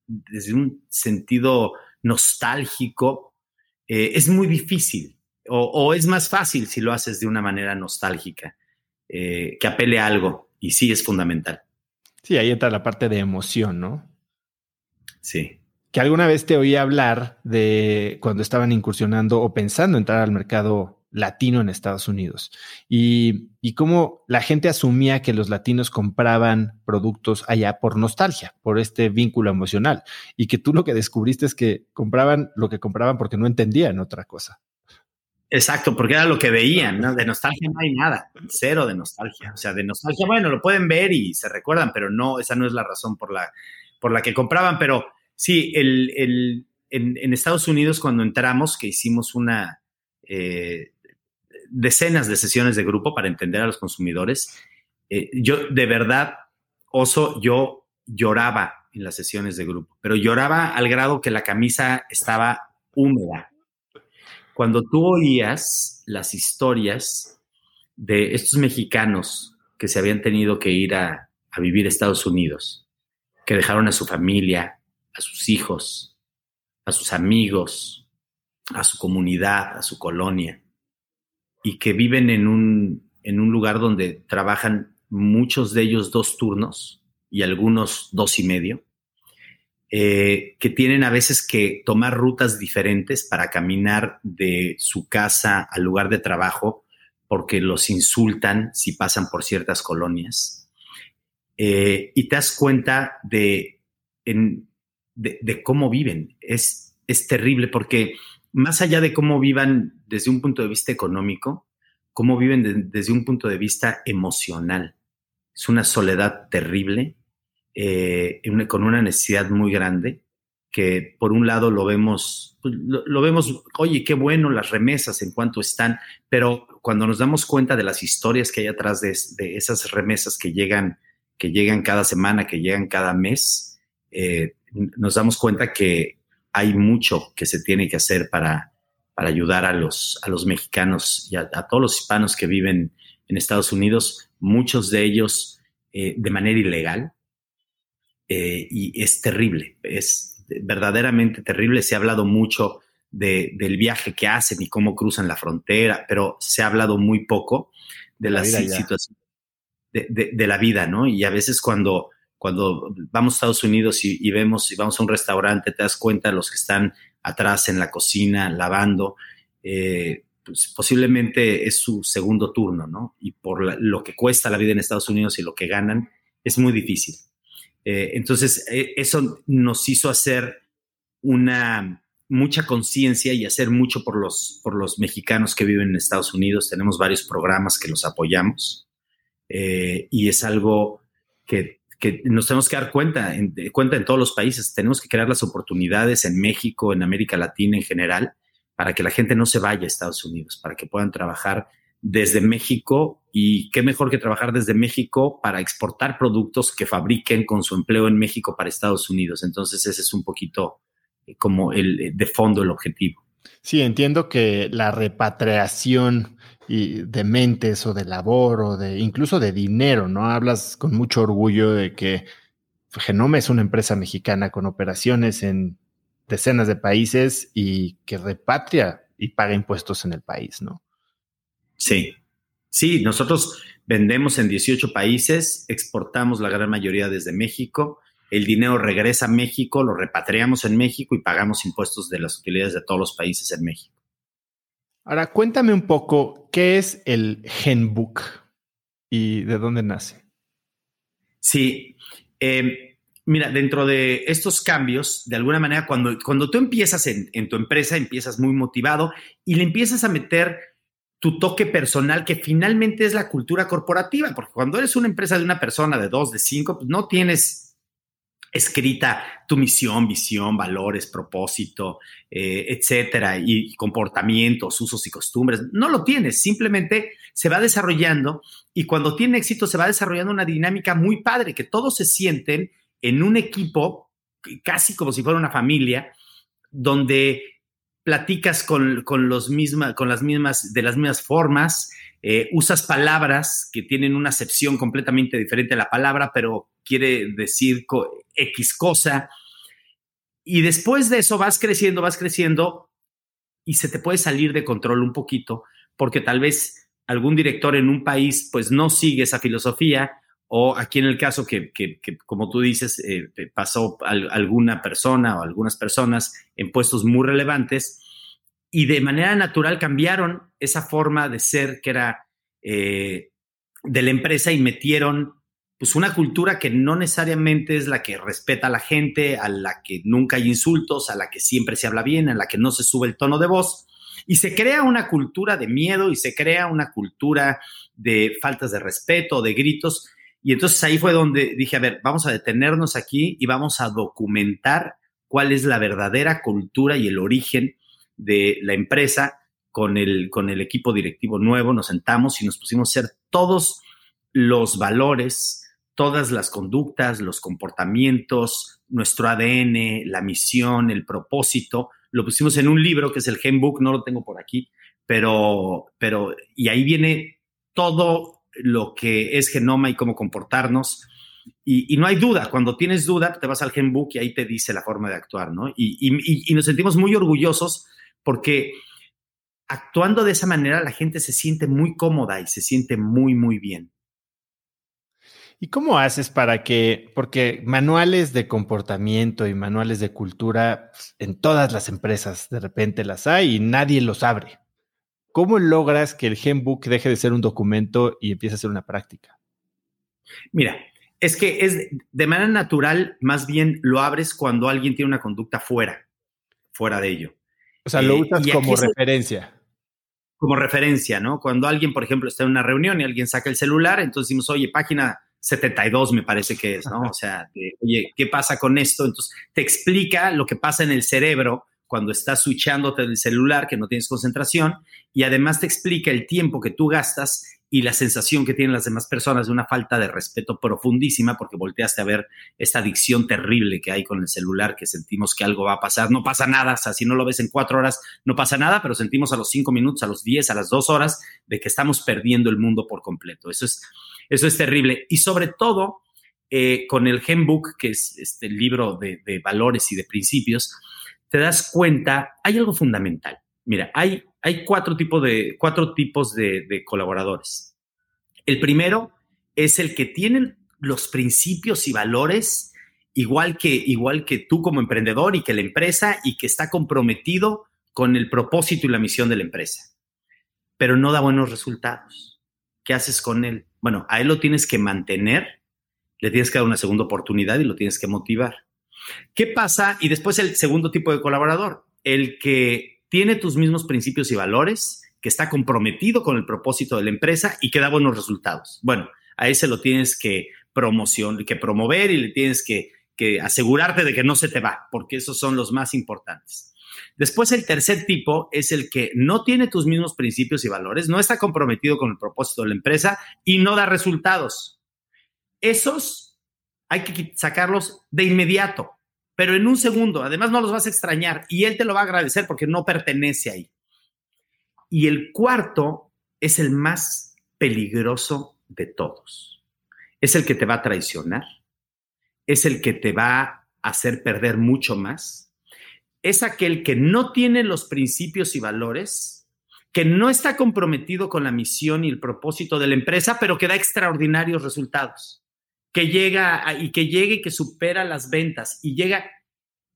desde un sentido nostálgico eh, es muy difícil o, es más fácil si lo haces de una manera nostálgica, eh, que apele a algo y sí es fundamental. Sí, ahí entra la parte de emoción, ¿no? Sí. Que alguna vez te oí hablar de cuando estaban incursionando o pensando entrar al mercado latino en Estados Unidos y, y cómo la gente asumía que los latinos compraban productos allá por nostalgia, por este vínculo emocional y que tú lo que descubriste es que compraban lo que compraban porque no entendían otra cosa. Exacto, porque era lo que veían, ¿no? De nostalgia no hay nada, cero de nostalgia. O sea, de nostalgia, bueno, lo pueden ver y se recuerdan, pero no, esa no es la razón por la, por la que compraban. Pero sí, el, el, en, Estados Unidos cuando entramos, que hicimos una, eh, decenas de sesiones de grupo para entender a los consumidores. Eh, yo, de verdad, oso, yo lloraba en las sesiones de grupo, pero lloraba al grado que la camisa estaba húmeda. Cuando tú oías las historias de estos mexicanos que se habían tenido que ir a, a vivir a Estados Unidos, que dejaron a su familia, a sus hijos, a sus amigos, a su comunidad, a su colonia, y que viven en un, en un lugar donde trabajan muchos de ellos dos turnos y algunos dos y medio, eh, que tienen a veces que tomar rutas diferentes para caminar de su casa al lugar de trabajo porque los insultan si pasan por ciertas colonias. Eh, y te das cuenta de, de, cómo viven. Es, es terrible porque más allá de cómo vivan desde un punto de vista económico, cómo viven desde un punto de vista emocional. Es una soledad terrible, eh, con una necesidad muy grande, que por un lado lo vemos, pues, lo, vemos, oye, qué bueno las remesas en cuanto están, pero cuando nos damos cuenta de las historias que hay atrás de, esas remesas que llegan, que llegan cada semana, que llegan cada mes, eh, nos damos cuenta que hay mucho que se tiene que hacer para, para ayudar a los, a los mexicanos y a, todos los hispanos que viven en Estados Unidos, muchos de ellos eh, de manera ilegal. Eh, y es terrible, es verdaderamente terrible. Se ha hablado mucho del viaje que hacen y cómo cruzan la frontera, pero se ha hablado muy poco de la, situación de, la vida, ¿no? Y a veces cuando, cuando vamos a Estados Unidos y, vemos, y vamos a un restaurante, te das cuenta de los que están atrás en la cocina lavando, eh, pues posiblemente es su segundo turno, ¿no? Y por lo que cuesta la vida en Estados Unidos y lo que ganan, es muy difícil. Eh, entonces, eh, eso nos hizo hacer una mucha conciencia y hacer mucho por los, por los mexicanos que viven en Estados Unidos. Tenemos varios programas que los apoyamos eh, y es algo que, que, nos tenemos que dar cuenta en, cuenta en todos los países. Tenemos que crear las oportunidades en México, en América Latina en general, para que la gente no se vaya a Estados Unidos, para que puedan trabajar desde México y qué mejor que trabajar desde México para exportar productos que fabriquen con su empleo en México para Estados Unidos. Entonces ese es un poquito eh, como el eh, de fondo el objetivo. Sí, entiendo que la repatriación de mentes o de labor o de incluso de dinero, ¿no? Hablas con mucho orgullo de que Genome es una empresa mexicana con operaciones en decenas de países y que repatria y paga impuestos en el país, ¿no? Sí, sí, nosotros vendemos en 18 países, exportamos la gran mayoría desde México, el dinero regresa a México, lo repatriamos en México y pagamos impuestos de las utilidades de todos los países en México. Ahora, cuéntame un poco, ¿qué es el Genbook y de dónde nace? Sí, eh, mira, dentro de estos cambios, de alguna manera, cuando, cuando tú empiezas en, en tu empresa, empiezas muy motivado y le empiezas a meter tu toque personal, que finalmente es la cultura corporativa, porque cuando eres una empresa de una persona, de dos, de cinco, pues no tienes escrita tu misión, visión, valores, propósito, eh, etcétera, y comportamientos, usos y costumbres. No lo tienes, simplemente se va desarrollando y cuando tiene éxito se va desarrollando una dinámica muy padre, que todos se sienten en un equipo, casi como si fuera una familia, donde platicas con, los misma, con las mismas, de las mismas formas, eh, usas palabras que tienen una acepción completamente diferente a la palabra, pero quiere decir X cosa. Y después de eso vas creciendo, vas creciendo y se te puede salir de control un poquito, porque tal vez algún director en un país pues no sigue esa filosofía o aquí en el caso que, como tú dices, eh, pasó alguna persona o algunas personas en puestos muy relevantes y de manera natural cambiaron esa forma de ser que era eh, de la empresa y metieron pues una cultura que no necesariamente es la que respeta a la gente, a la que nunca hay insultos, a la que siempre se habla bien, a la que no se sube el tono de voz. Y se crea una cultura de miedo y se crea una cultura de faltas de respeto, de gritos, y entonces ahí fue donde dije, a ver, vamos a detenernos aquí y vamos a documentar cuál es la verdadera cultura y el origen de la empresa con el, con el equipo directivo nuevo. Nos sentamos y nos pusimos a hacer todos los valores, todas las conductas, los comportamientos, nuestro ADN, la misión, el propósito. Lo pusimos en un libro que es el Handbook, no lo tengo por aquí, pero, pero, y ahí viene todo lo que es genoma y cómo comportarnos. Y, no hay duda, cuando tienes duda, te vas al Genbook y ahí te dice la forma de actuar, ¿no? Y, nos sentimos muy orgullosos porque actuando de esa manera la gente se siente muy cómoda y se siente muy, muy bien. ¿Y cómo haces para que, porque manuales de comportamiento y manuales de cultura pues, en todas las empresas de repente las hay y nadie los abre? ¿Cómo logras que el Genbook deje de ser un documento y empiece a ser una práctica? Mira, es que es de manera natural, más bien lo abres cuando alguien tiene una conducta fuera, fuera de ello. O sea, lo eh, usas como referencia. como referencia, ¿no? Cuando alguien, por ejemplo, está en una reunión y alguien saca el celular, entonces decimos, oye, página 72 me parece que es, ¿no? O sea, oye, ¿qué pasa con esto? Entonces, te explica lo que pasa en el cerebro cuando estás switchándote del celular, que no tienes concentración, y además te explica el tiempo que tú gastas y la sensación que tienen las demás personas de una falta de respeto profundísima porque volteaste a ver esta adicción terrible que hay con el celular, que sentimos que algo va a pasar. No pasa nada, o sea, si no lo ves en cuatro horas, no pasa nada, pero sentimos a los cinco minutos, a los diez, a las dos horas de que estamos perdiendo el mundo por completo. Eso es, eso es terrible. Y sobre todo, eh, con el Genbook, que es este libro de valores y de principios, te das cuenta, hay algo fundamental. Mira, hay, hay cuatro, tipos de, cuatro tipos de, colaboradores. El primero es el que tiene los principios y valores igual que, igual que tú como emprendedor y que la empresa y que está comprometido con el propósito y la misión de la empresa, pero no da buenos resultados. ¿Qué haces con él? Bueno, a él lo tienes que mantener, le tienes que dar una segunda oportunidad y lo tienes que motivar. ¿Qué pasa? Y después el segundo tipo de colaborador, el que tiene tus mismos principios y valores, que está comprometido con el propósito de la empresa y que da buenos resultados. Bueno, a ese lo tienes que promoción, que promover y le tienes que, que asegurarte de que no se te va, porque esos son los más importantes. Después el tercer tipo es el que no tiene tus mismos principios y valores, no está comprometido con el propósito de la empresa y no da resultados. Esos hay que sacarlos de inmediato, pero en un segundo. Además no los vas a extrañar y él te lo va a agradecer porque no pertenece ahí. Y el cuarto es el más peligroso de todos. Es el que te va a traicionar, es el que te va a hacer perder mucho más es aquel que no tiene los principios y valores, que no está comprometido con la misión y el propósito de la empresa, pero que da extraordinarios resultados, que llega y que llegue y que supera las ventas y llega,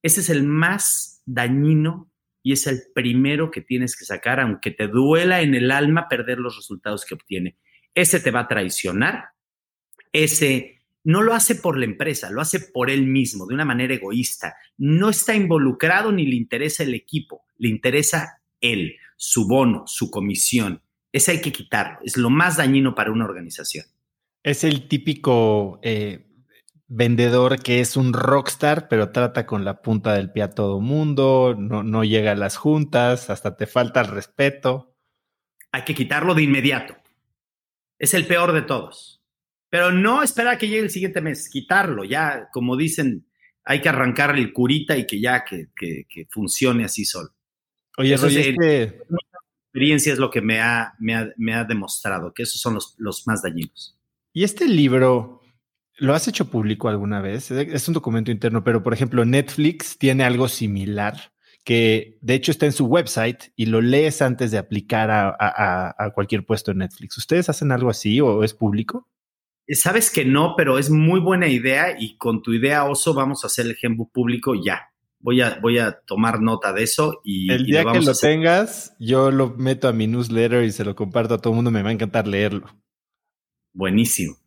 ese es el más dañino y es el primero que tienes que sacar, aunque te duela en el alma perder los resultados que obtiene. Ese te va a traicionar, ese no lo hace por la empresa, lo hace por él mismo, de una manera egoísta. No está involucrado ni le interesa el equipo, le interesa él, su bono, su comisión. Ese hay que quitarlo, es lo más dañino para una organización. Es el típico eh, vendedor que es un rockstar, pero trata con la punta del pie a todo mundo, no, no llega a las juntas, hasta te falta el respeto. Hay que quitarlo de inmediato. Es el peor de todos. Pero no esperar que llegue el siguiente mes, quitarlo, ya, como dicen, hay que arrancarle el curita y que ya que, funcione así solo. Oye, Eso es, este... experiencia es lo que me ha, me ha, demostrado, que esos son los, los más dañinos. Y este libro, ¿Lo has hecho público alguna vez? Es un documento interno, pero por ejemplo, Netflix tiene algo similar que de hecho está en su website y lo lees antes de aplicar a, a cualquier puesto en Netflix. ¿Ustedes hacen algo así o es público? Sabes que no, pero es muy buena idea y con tu idea, Oso, vamos a hacer el handbook público ya. Voy a, voy a tomar nota de eso y... El día que lo tengas, yo lo meto a mi newsletter y se lo comparto a todo el mundo, me va a encantar leerlo. Buenísimo.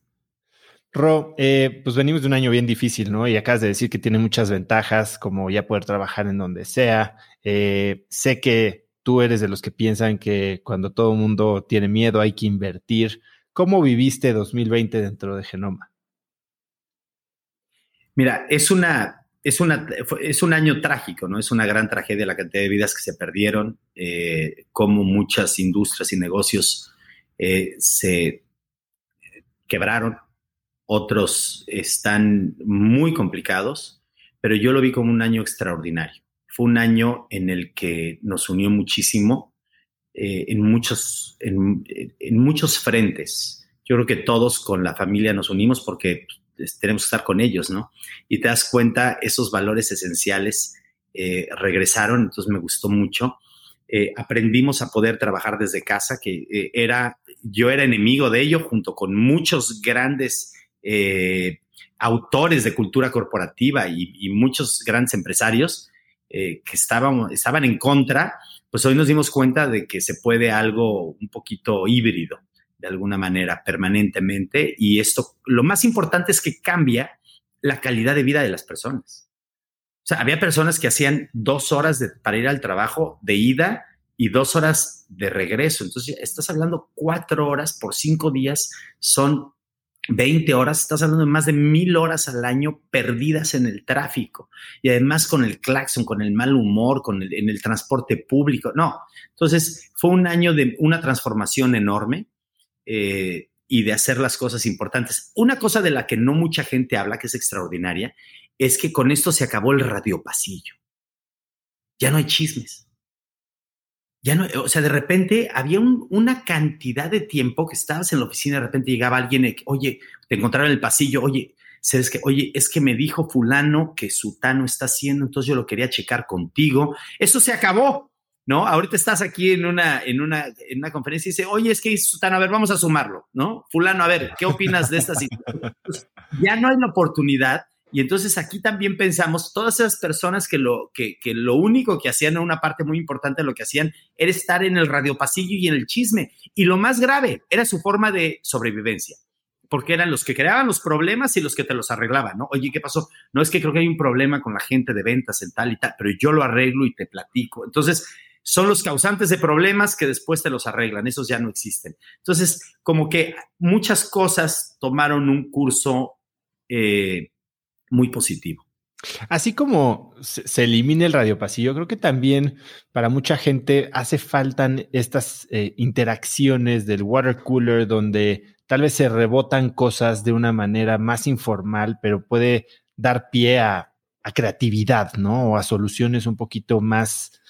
Ro, eh, pues venimos de un año bien difícil, ¿no? Y acabas de decir que tiene muchas ventajas, como ya poder trabajar en donde sea. Eh, sé que tú eres de los que piensan que cuando todo el mundo tiene miedo hay que invertir. ¿Cómo viviste 2020 dentro de Genoma? Mira, es una, es, una, es un año trágico, ¿no? Es una gran tragedia la cantidad de vidas que se perdieron, eh, como muchas industrias y negocios eh, se quebraron, otros están muy complicados, pero yo lo vi como un año extraordinario. Fue un año en el que nos unió muchísimo, eh, en, muchos, en, muchos frentes. Yo creo que todos con la familia nos unimos porque pues, tenemos que estar con ellos, ¿no? Y te das cuenta, esos valores esenciales eh, regresaron, entonces me gustó mucho. Eh, aprendimos a poder trabajar desde casa, que era, yo era enemigo de ello, junto con muchos grandes autores de cultura corporativa y, muchos grandes empresarios que estaban, estaban en contra, pues hoy nos dimos cuenta de que se puede algo un poquito híbrido, de alguna manera, permanentemente. Y esto, lo más importante es que cambia la calidad de vida de las personas. O sea, había personas que hacían dos horas para ir al trabajo de ida y dos horas de regreso. Entonces, estás hablando cuatro horas por cinco días, son 20 horas, estás hablando de más de mil horas al año perdidas en el tráfico y además con el claxon, con el mal humor, con el, en el transporte público. No, entonces fue un año de una transformación enorme eh, y de hacer las cosas importantes. Una cosa de la que no mucha gente habla, que es extraordinaria, es que con esto se acabó el radiopasillo. Ya no hay chismes. Ya no, o sea, de repente había una cantidad de tiempo que estabas en la oficina, de repente llegaba alguien, oye, te encontraba en el pasillo, oye, Sabes que, oye, es que me dijo fulano que Sutano está haciendo, entonces yo lo quería checar contigo. Eso se acabó, ¿no? Ahorita estás aquí en una, en una, en una conferencia y dice, oye, es que Sutano, a ver, vamos a sumarlo, ¿no? Fulano, a ver, ¿qué opinas de esta situación? ya no hay la oportunidad y entonces aquí también pensamos, todas esas personas que lo, que, lo único que hacían, una parte muy importante de lo que hacían, era estar en el radiopasillo y en el chisme. Y lo más grave, era su forma de sobrevivencia, porque eran los que creaban los problemas y los que te los arreglaban, ¿no? Oye, ¿qué pasó? No es que creo que hay un problema con la gente de ventas en tal y tal, pero yo lo arreglo y te platico. Entonces, son los causantes de problemas que después te los arreglan, esos ya no existen. Entonces, como que muchas cosas tomaron un curso... Eh, muy positivo. Así como se, elimina el radiopasillo, creo que también para mucha gente hace falta estas eh, interacciones del water cooler donde tal vez se rebotan cosas de una manera más informal, pero puede dar pie a, a creatividad, ¿no? O a soluciones un poquito más,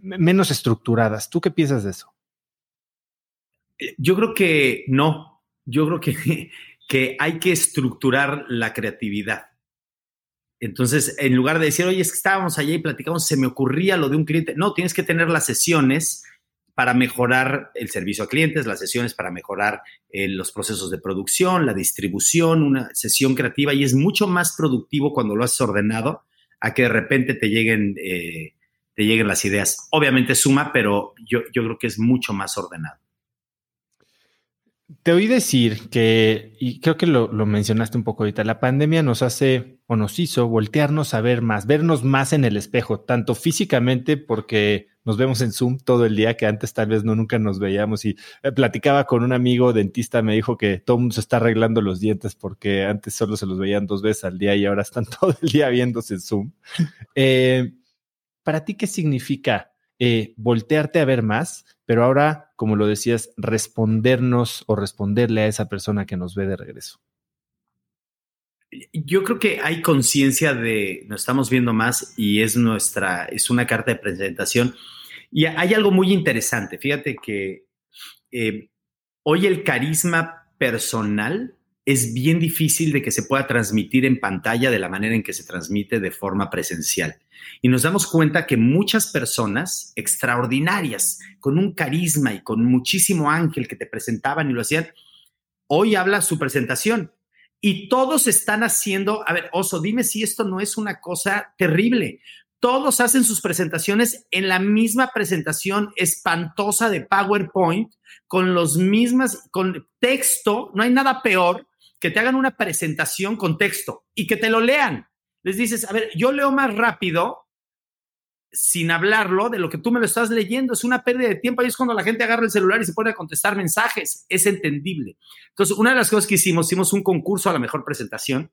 menos estructuradas. ¿Tú qué piensas de eso? Eh, yo creo que no. Yo creo que, que hay que estructurar la creatividad. Entonces, en lugar de decir, oye, es que estábamos allá y platicamos, se me ocurría lo de un cliente. No, tienes que tener las sesiones para mejorar el servicio a clientes, las sesiones para mejorar eh, los procesos de producción, la distribución, una sesión creativa y es mucho más productivo cuando lo has ordenado a que de repente te lleguen, eh, te lleguen las ideas. Obviamente suma, pero yo, yo creo que es mucho más ordenado. Te oí decir que, y creo que lo, mencionaste un poco ahorita, la pandemia nos hace o nos hizo voltearnos a ver más, vernos más en el espejo, tanto físicamente porque nos vemos en Zoom todo el día, que antes tal vez no nunca nos veíamos. Y eh, platicaba con un amigo dentista, me dijo que todo mundo se está arreglando los dientes porque antes solo se los veían dos veces al día y ahora están todo el día viéndose en Zoom. Eh, ¿Para ti qué significa eh, voltearte a ver más, pero ahora, como lo decías, respondernos o responderle a esa persona que nos ve de regreso. Yo creo que hay conciencia de nos estamos viendo más y es nuestra, es una carta de presentación. Y hay algo muy interesante. Fíjate que eh, hoy el carisma personal es bien difícil de que se pueda transmitir en pantalla de la manera en que se transmite de forma presencial. Y nos damos cuenta que muchas personas extraordinarias, con un carisma y con muchísimo ángel que te presentaban y lo hacían, hoy habla su presentación. Y todos están haciendo, a ver, Oso, dime si esto no es una cosa terrible. Todos hacen sus presentaciones en la misma presentación espantosa de PowerPoint, con los mismas, con texto, no hay nada peor que te hagan una presentación con texto y que te lo lean. Les dices, a ver, yo leo más rápido sin hablarlo de lo que tú me lo estás leyendo. Es una pérdida de tiempo. Ahí es cuando la gente agarra el celular y se pone a contestar mensajes. Es entendible. Entonces, una de las cosas que hicimos, hicimos un concurso a la mejor presentación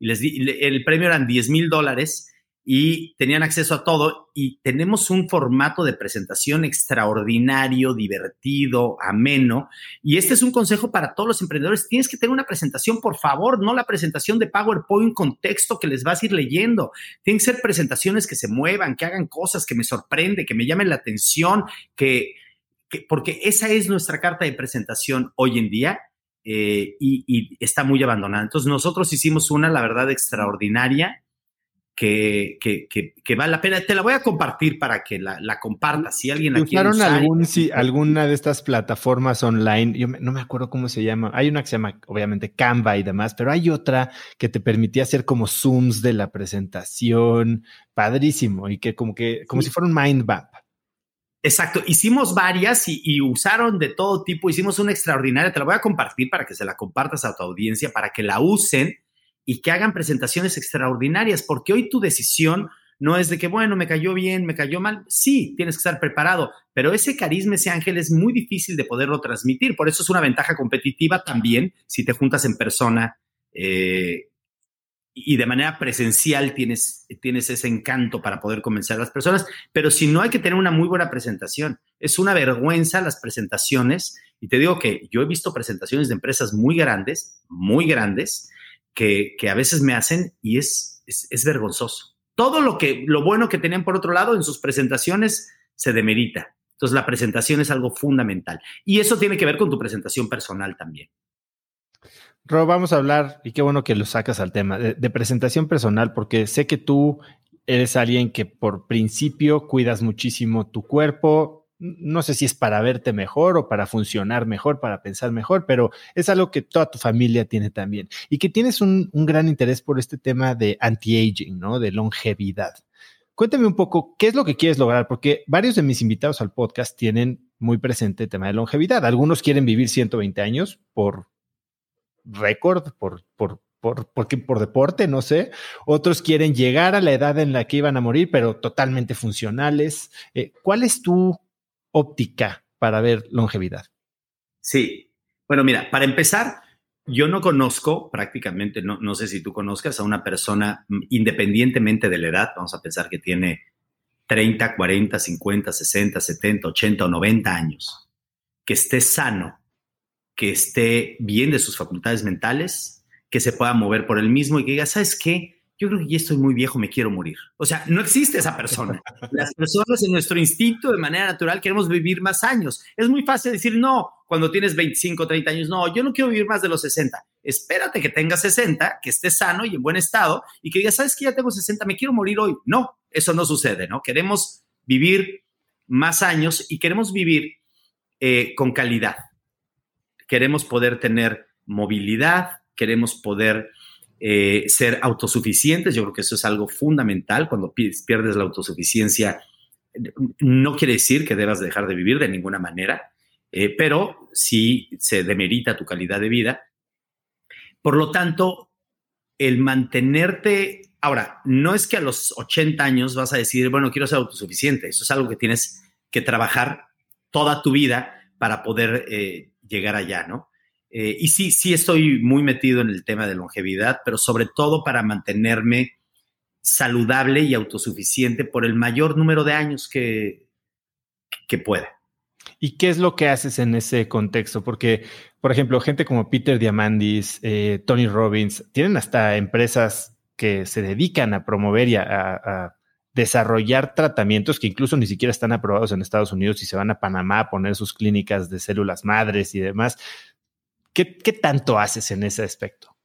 y les di, el premio eran 10 mil dólares y tenían acceso a todo y tenemos un formato de presentación extraordinario, divertido, ameno. Y este es un consejo para todos los emprendedores. Tienes que tener una presentación, por favor, no la presentación de PowerPoint con texto que les vas a ir leyendo. Tienen que ser presentaciones que se muevan, que hagan cosas, que me sorprende, que me llamen la atención, que, porque esa es nuestra carta de presentación hoy en día. Eh, y, y está muy abandonada. Entonces nosotros hicimos una, la verdad, extraordinaria que, que, vale la pena. Te la voy a compartir para que la, la compartas. Si alguien la quiere usar, algún, alguna de estas plataformas online? Yo no me acuerdo cómo se llama. Hay una que se llama, obviamente, Canva y demás, pero hay otra que te permitía hacer como zooms de la presentación. Padrísimo. Y que como que, como si fuera un mind map. Exacto, hicimos varias y, y, usaron de todo tipo, hicimos una extraordinaria, te la voy a compartir para que se la compartas a tu audiencia, para que la usen y que hagan presentaciones extraordinarias, porque hoy tu decisión no es de que, bueno, me cayó bien, me cayó mal. Sí, tienes que estar preparado, pero ese carisma, ese ángel es muy difícil de poderlo transmitir. Por eso es una ventaja competitiva también si te juntas en persona eh, y de manera presencial tienes, tienes ese encanto para poder convencer a las personas. Pero si no, hay que tener una muy buena presentación. Es una vergüenza las presentaciones. Y te digo que yo he visto presentaciones de empresas muy grandes, muy grandes, que, a veces me hacen y es, es, vergonzoso. Todo lo, que, lo bueno que tenían por otro lado en sus presentaciones se demerita. Entonces la presentación es algo fundamental y eso tiene que ver con tu presentación personal también. Rob, vamos a hablar, y qué bueno que lo sacas al tema, de, presentación personal, porque sé que tú eres alguien que por principio cuidas muchísimo tu cuerpo. No sé si es para verte mejor o para funcionar mejor, para pensar mejor, pero es algo que toda tu familia tiene también. Y que tienes un, gran interés por este tema de anti-aging, ¿no? De longevidad. Cuéntame un poco qué es lo que quieres lograr, porque varios de mis invitados al podcast tienen muy presente el tema de longevidad. Algunos quieren vivir 120 años por récord, por, por, por, por deporte, no sé. Otros quieren llegar a la edad en la que iban a morir, pero totalmente funcionales. Eh, ¿Cuál es tu óptica para ver longevidad? Sí, bueno, mira, para empezar, yo no conozco prácticamente, no, no sé si tú conozcas a una persona, independientemente de la edad, vamos a pensar que tiene 30, 40, 50, 60, 70, 80 o 90 años, que esté sano que esté bien de sus facultades mentales, que se pueda mover por él mismo y que diga, ¿sabes qué? Yo creo que ya estoy muy viejo, me quiero morir. O sea, no existe esa persona. Las personas en nuestro instinto, de manera natural, queremos vivir más años. Es muy fácil decir no cuando tienes 25, 30 años. No, yo no quiero vivir más de los 60. Espérate que tengas 60, que estés sano y en buen estado y que digas, ¿sabes qué? Ya tengo 60, me quiero morir hoy. No, eso no sucede, ¿no? Queremos vivir más años y queremos vivir eh, con calidad queremos poder tener movilidad, queremos poder eh, ser autosuficientes. Yo creo que eso es algo fundamental. Cuando pierdes la autosuficiencia, no quiere decir que debas dejar de vivir de ninguna manera, eh, pero sí se demerita tu calidad de vida. Por lo tanto, el mantenerte... Ahora, no es que a los 80 años vas a decir, bueno, quiero ser autosuficiente. Eso es algo que tienes que trabajar toda tu vida para poder eh, llegar allá, ¿no? Eh, y sí, sí estoy muy metido en el tema de longevidad, pero sobre todo para mantenerme saludable y autosuficiente por el mayor número de años que, que pueda. ¿Y qué es lo que haces en ese contexto? Porque, por ejemplo, gente como Peter Diamandis, eh, Tony Robbins, tienen hasta empresas que se dedican a promover y a, desarrollar tratamientos que incluso ni siquiera están aprobados en Estados Unidos y se van a Panamá a poner sus clínicas de células madres y demás. ¿Qué, tanto haces en ese aspecto?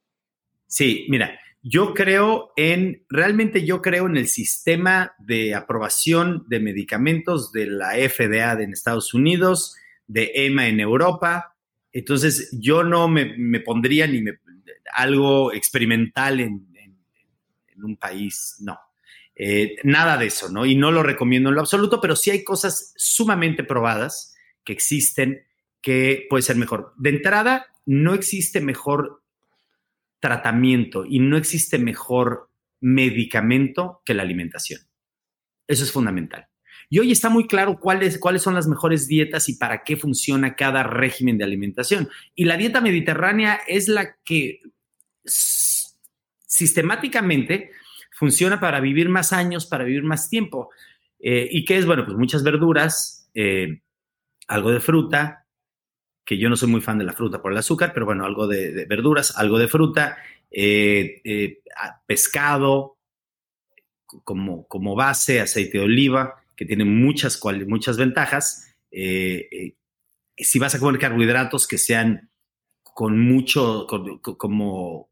Sí, mira, yo creo en, realmente yo creo en el sistema de aprobación de medicamentos de la FDA en Estados Unidos, de EMA en Europa. Entonces, yo no me, pondría ni me, algo experimental en, un país, no. Eh, nada de eso, ¿no? Y no lo recomiendo en lo absoluto, pero sí hay cosas sumamente probadas que existen que puede ser mejor. De entrada, no existe mejor tratamiento y no existe mejor medicamento que la alimentación. Eso es fundamental. Y hoy está muy claro cuáles, cuáles son las mejores dietas y para qué funciona cada régimen de alimentación. Y la dieta mediterránea es la que sistemáticamente funciona para vivir más años, para vivir más tiempo. Eh, ¿Y qué es? Bueno, pues muchas verduras, eh, algo de fruta, que yo no soy muy fan de la fruta por el azúcar, pero bueno, algo de, verduras, algo de fruta, eh, pescado como, como base, aceite de oliva, que tiene muchas, muchas ventajas. si vas a comer carbohidratos que sean con mucho, como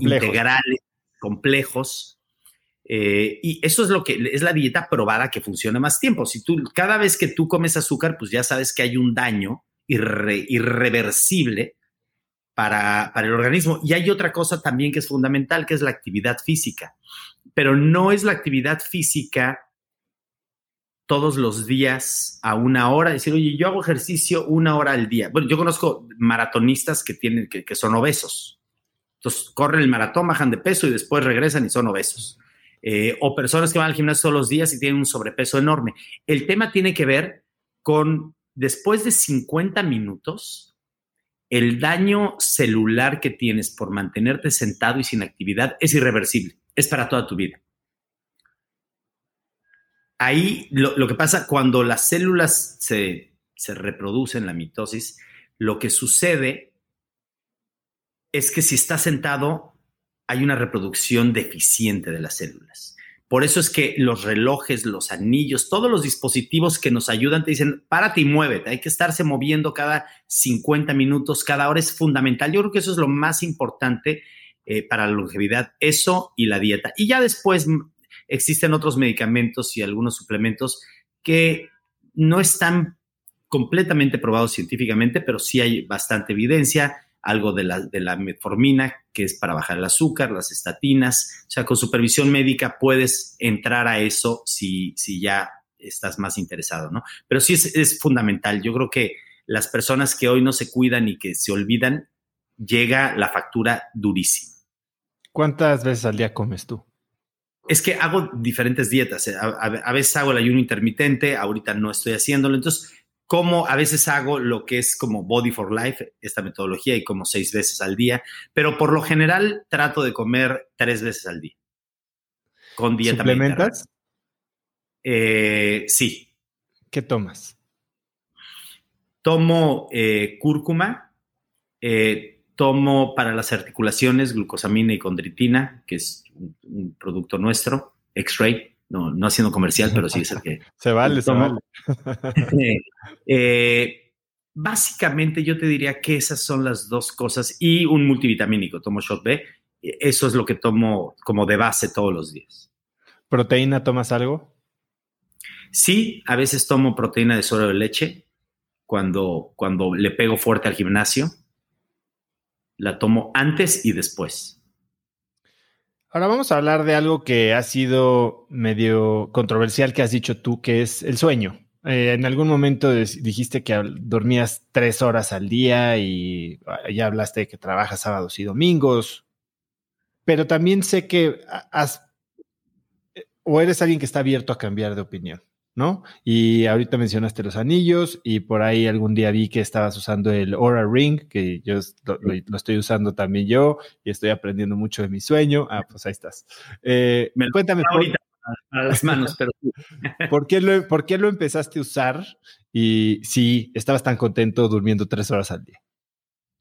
integrales, complejos, eh, y eso es lo que es la dieta probada que funciona más tiempo. Si tú, cada vez que tú comes azúcar, pues ya sabes que hay un daño irreversible para, para, el organismo. Y hay otra cosa también que es fundamental, que es la actividad física. Pero no es la actividad física todos los días a una hora, decir, oye, yo hago ejercicio una hora al día. Bueno, yo conozco maratonistas que tienen, que, que son obesos. Entonces, corren el maratón, bajan de peso y después regresan y son obesos. Eh, o personas que van al gimnasio todos los días y tienen un sobrepeso enorme. El tema tiene que ver con, después de 50 minutos, el daño celular que tienes por mantenerte sentado y sin actividad es irreversible, es para toda tu vida. Ahí lo, que pasa cuando las células se, se reproducen, la mitosis, lo que sucede es que si estás sentado hay una reproducción deficiente de las células. Por eso es que los relojes, los anillos, todos los dispositivos que nos ayudan te dicen, párate y muévete, hay que estarse moviendo cada 50 minutos, cada hora es fundamental. Yo creo que eso es lo más importante eh, para la longevidad, eso y la dieta. Y ya después existen otros medicamentos y algunos suplementos que no están completamente probados científicamente, pero sí hay bastante evidencia algo de la, de la metformina, que es para bajar el azúcar, las estatinas. O sea, con supervisión médica puedes entrar a eso si, si ya estás más interesado, ¿no? Pero sí es, es fundamental. Yo creo que las personas que hoy no se cuidan y que se olvidan, llega la factura durísima. ¿Cuántas veces al día comes tú? Es que hago diferentes dietas. A, a, a, veces hago el ayuno intermitente, ahorita no estoy haciéndolo. Entonces, como a veces hago lo que es como Body for Life, esta metodología, y como seis veces al día, pero por lo general trato de comer tres veces al día. Con dieta ¿Suplementas? Eh, sí. ¿Qué tomas? Tomo eh, cúrcuma, eh, tomo para las articulaciones glucosamina y condritina, que es un, un producto nuestro, X-Ray no, no haciendo comercial, pero sí es el que... se vale, se vale. eh, básicamente yo te diría que esas son las dos cosas y un multivitamínico, tomo Shot B, eso es lo que tomo como de base todos los días. ¿Proteína tomas algo? Sí, a veces tomo proteína de suero de leche cuando, cuando le pego fuerte al gimnasio. La tomo antes y después. Ahora vamos a hablar de algo que ha sido medio controversial que has dicho tú, que es el sueño. Eh, en algún momento dijiste que dormías tres horas al día y ah, ya hablaste de que trabajas sábados y domingos, pero también sé que has, eh, o eres alguien que está abierto a cambiar de opinión. ¿No? Y ahorita mencionaste los anillos y por ahí algún día vi que estabas usando el Aura Ring, que yo lo, estoy usando también yo y estoy aprendiendo mucho de mi sueño. Ah, pues ahí estás. Eh, cuéntame. Ahorita a las manos, pero ¿por qué, lo, ¿Por qué lo empezaste a usar y si estabas tan contento durmiendo tres horas al día?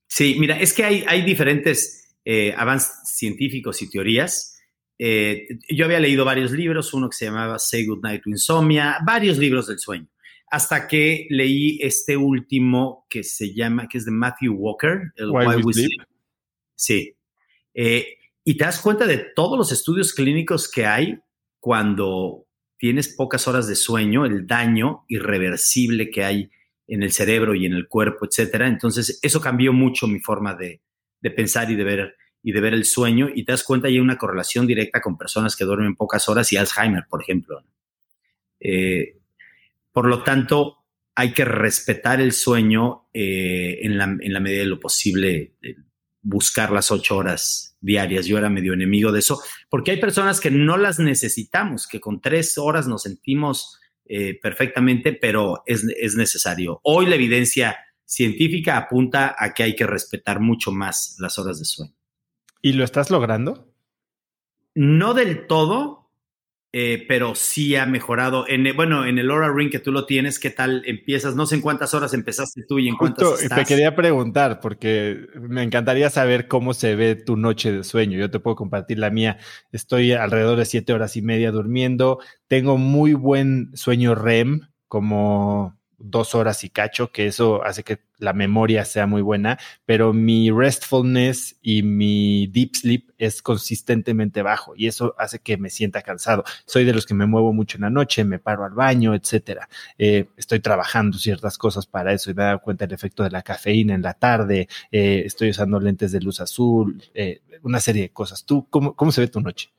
Sí, mira, es que hay, hay diferentes eh, avances científicos y teorías. Eh, yo había leído varios libros, uno que se llamaba Say Goodnight to Insomnia, varios libros del sueño, hasta que leí este último que se llama, que es de Matthew Walker, el Why, We Sleep. Sí. Eh, y te das cuenta de todos los estudios clínicos que hay cuando tienes pocas horas de sueño, el daño irreversible que hay en el cerebro y en el cuerpo, etcétera. Entonces, eso cambió mucho mi forma de, de pensar y de ver y de ver el sueño y te das cuenta hay una correlación directa con personas que duermen pocas horas y Alzheimer, por ejemplo. Eh, por lo tanto, hay que respetar el sueño eh, en, la, medida de lo posible, buscar las ocho horas diarias. Yo era medio enemigo de eso, porque hay personas que no las necesitamos, que con tres horas nos sentimos eh, perfectamente, pero es necesario. Hoy la evidencia científica apunta a que hay que respetar mucho más las horas de sueño. ¿Y lo estás logrando? No del todo, eh, pero sí ha mejorado. En, bueno, en el Aura Ring que tú lo tienes, ¿qué tal empiezas? No sé en cuántas horas empezaste tú y en cuántas estás. Te quería preguntar, porque me encantaría saber cómo se ve tu noche de sueño. Yo te puedo compartir la mía. Estoy alrededor de siete horas y media durmiendo. Tengo muy buen sueño REM, como dos horas y cacho, que eso hace que la memoria sea muy buena, pero mi restfulness y mi deep sleep es consistentemente bajo y eso hace que me sienta cansado. Soy de los que me muevo mucho en la noche, me paro al baño, etcétera. Eh, estoy trabajando ciertas cosas para eso y me he dado cuenta del efecto de la cafeína en la tarde, eh, estoy usando lentes de luz azul, eh, una serie de cosas. ¿Tú cómo, cómo se ve tu noche?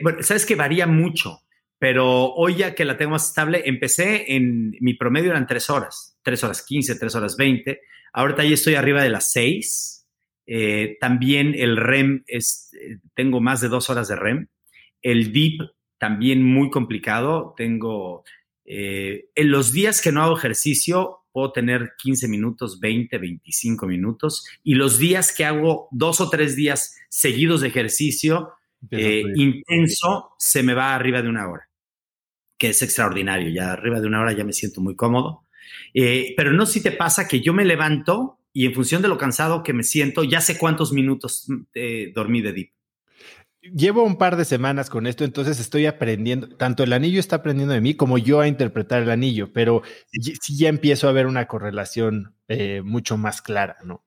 bueno, sabes que varía mucho pero hoy ya que la tengo más estable, empecé en mi promedio eran tres horas, tres horas quince, tres horas veinte. Ahorita ya estoy arriba de las seis. Eh, también el REM es, eh, tengo más de dos horas de REM. El DEEP también muy complicado. Tengo, eh, en los días que no hago ejercicio, puedo tener 15 minutos, 20, 25 minutos. Y los días que hago dos o tres días seguidos de ejercicio, intenso, se me va arriba de una hora que es extraordinario. Ya arriba de una hora ya me siento muy cómodo. Eh, pero no si te pasa que yo me levanto y en función de lo cansado que me siento, ya sé cuántos minutos eh, dormí de deep. llevo un par de semanas con esto, entonces estoy aprendiendo, tanto el anillo está aprendiendo de mí como yo a interpretar el anillo, pero sí, ya empiezo a ver una correlación eh, mucho más clara, ¿no?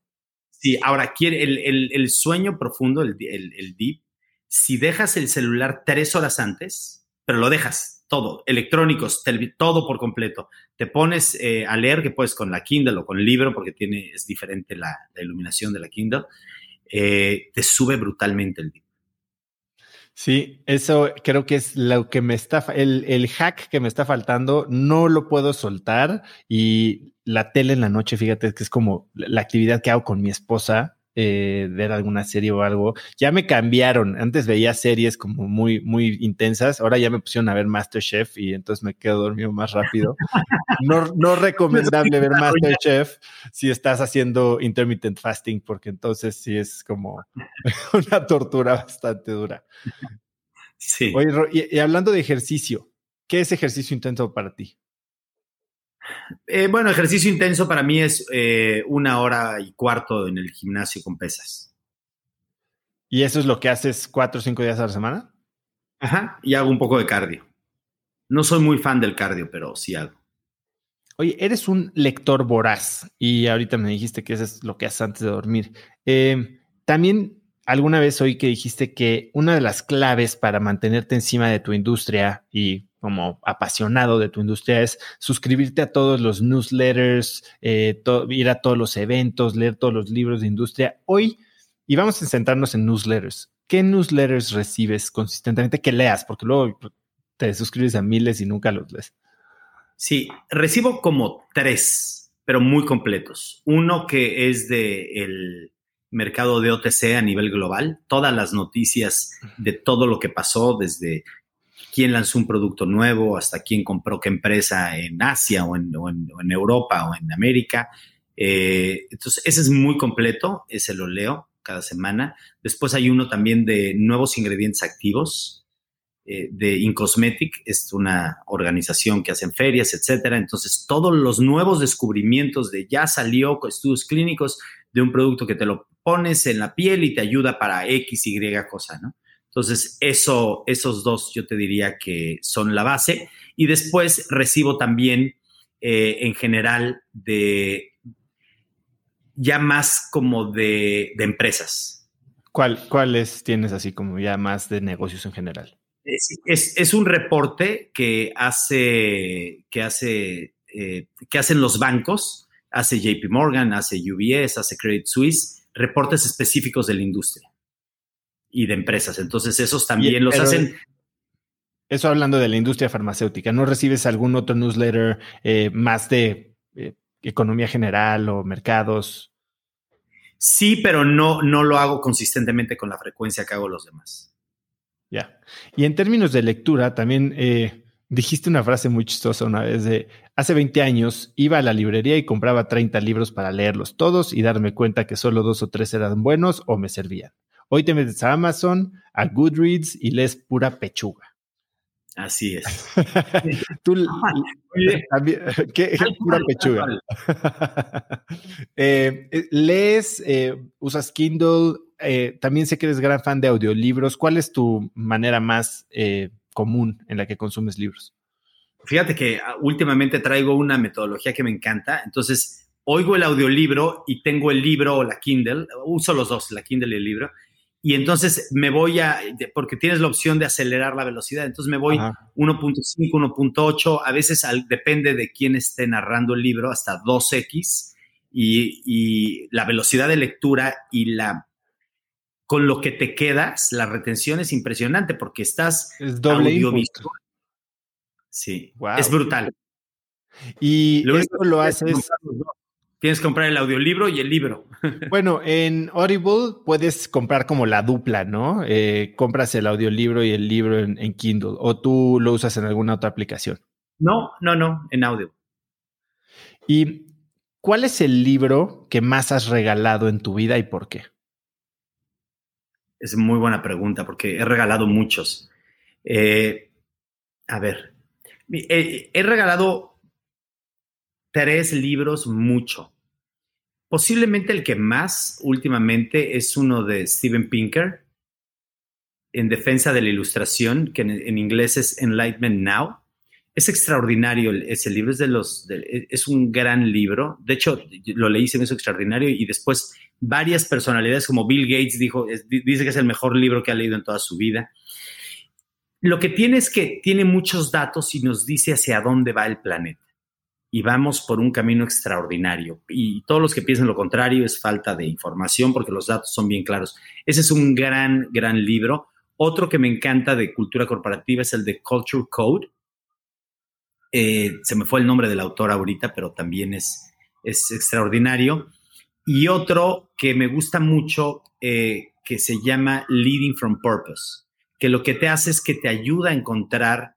Sí, ahora quiere el, sueño profundo, el, el, deep, si dejas el celular tres horas antes, pero lo dejas todo, electrónicos, todo por completo, te pones eh, a leer, que puedes con la Kindle o con el libro, porque tiene, es diferente la, iluminación de la Kindle, eh, te sube brutalmente el deep. Sí, eso creo que es lo que me está, el, el, hack que me está faltando, no lo puedo soltar y la tele en la noche, fíjate que es como la actividad que hago con mi esposa, eh, ver alguna serie o algo. Ya me cambiaron. Antes veía series como muy, muy intensas. Ahora ya me pusieron a ver Masterchef y entonces me quedo dormido más rápido. No, no recomendable ver Masterchef si estás haciendo intermittent fasting, porque entonces sí es como una tortura bastante dura. Sí. Oye, y hablando de ejercicio, ¿qué es ejercicio intenso para ti? Eh, bueno, ejercicio intenso para mí es eh, una hora y cuarto en el gimnasio con pesas. ¿Y eso es lo que haces cuatro o cinco días a la semana? Ajá, y hago un poco de cardio. No soy muy fan del cardio, pero sí hago. Oye, eres un lector voraz y ahorita me dijiste que eso es lo que haces antes de dormir. Eh, también alguna vez oí que dijiste que una de las claves para mantenerte encima de tu industria y como apasionado de tu industria es suscribirte a todos los newsletters, eh, ir a todos los eventos, leer todos los libros de industria. Hoy, y vamos a centrarnos en newsletters. ¿Qué newsletters recibes consistentemente que leas? Porque luego te suscribes a miles y nunca los lees. Sí, recibo como tres, pero muy completos. Uno que es de el mercado de OTC a nivel global, todas las noticias de todo lo que pasó desde quién lanzó un producto nuevo, hasta quién compró qué empresa en Asia o en, Europa o en América. Eh, entonces, ese es muy completo, ese lo leo cada semana. Después hay uno también de nuevos ingredientes activos eh, de Incosmetic, es una organización que hacen ferias, etcétera. Entonces, todos los nuevos descubrimientos de ya salió estudios clínicos de un producto que te lo pones en la piel y te ayuda para X, Y cosa, ¿no? Entonces, eso, esos dos yo te diría que son la base. Y después recibo también, eh, en general, de ya más como de, empresas. ¿Cuál, ¿Cuáles tienes así como ya más de negocios en general? Es, un reporte que hace, que hace, eh, que hacen los bancos, hace JP Morgan, hace UBS, hace Credit Suisse, reportes específicos de la industria y de empresas. Entonces, esos también los hacen. Eso hablando de la industria farmacéutica, ¿no recibes algún otro newsletter eh, más de eh, economía general o mercados? Sí, pero no, no lo hago consistentemente con la frecuencia que hago los demás. Ya. Y en términos de lectura, también eh, dijiste una frase muy chistosa una vez de, hace 20 años iba a la librería y compraba 30 libros para leerlos todos y darme cuenta que solo dos o tres eran buenos o me servían. Hoy te metes a Amazon, a Goodreads y lees pura pechuga. Así es. Tú, ¿qué, pura pechuga. Eh, eh, lees, eh, usas Kindle, también sé que eres gran fan de audiolibros. ¿Cuál es tu manera más común en la que consumes libros? Fíjate que ah, últimamente traigo una metodología que me encanta. Entonces, oigo el audiolibro y tengo el libro o la Kindle, uso los dos, la Kindle y el libro, y entonces me voy a, porque tienes la opción de acelerar la velocidad, entonces me voy 1.5, 1.8, a veces depende de quién esté narrando el libro, hasta 2x, y, la velocidad de lectura y la con lo que te quedas, la retención es impresionante porque estás es doble Sí, es brutal. Y esto lo haces Tienes que comprar el audiolibro y el libro. Bueno, en Audible puedes comprar como la dupla, ¿no? Eh, compras el audiolibro y el libro en, Kindle, o tú lo usas en alguna otra aplicación. No, no, no, en Audible. ¿Y cuál es el libro que más has regalado en tu vida y por qué? Es muy buena pregunta porque he regalado muchos. Eh, a ver, eh, he regalado tres libros mucho. Posiblemente el que más últimamente es uno de Steven Pinker, en defensa de la ilustración, que en, inglés es Enlightenment Now. Es extraordinario ese libro, es, un gran libro. De hecho, lo leí, se me hizo extraordinario y después varias personalidades como Bill Gates dijo, dice que es el mejor libro que ha leído en toda su vida. Lo que tiene es que tiene muchos datos y nos dice hacia dónde va el planeta. Y vamos por un camino extraordinario. Y todos los que piensan lo contrario es falta de información porque los datos son bien claros. Ese es un gran, gran libro. Otro que me encanta de cultura corporativa es el de Culture Code. Eh, se me fue el nombre del autor ahorita, pero también es, es extraordinario. Y otro que me gusta mucho, eh, que se llama Leading from Purpose que lo que te hace es que te ayuda a encontrar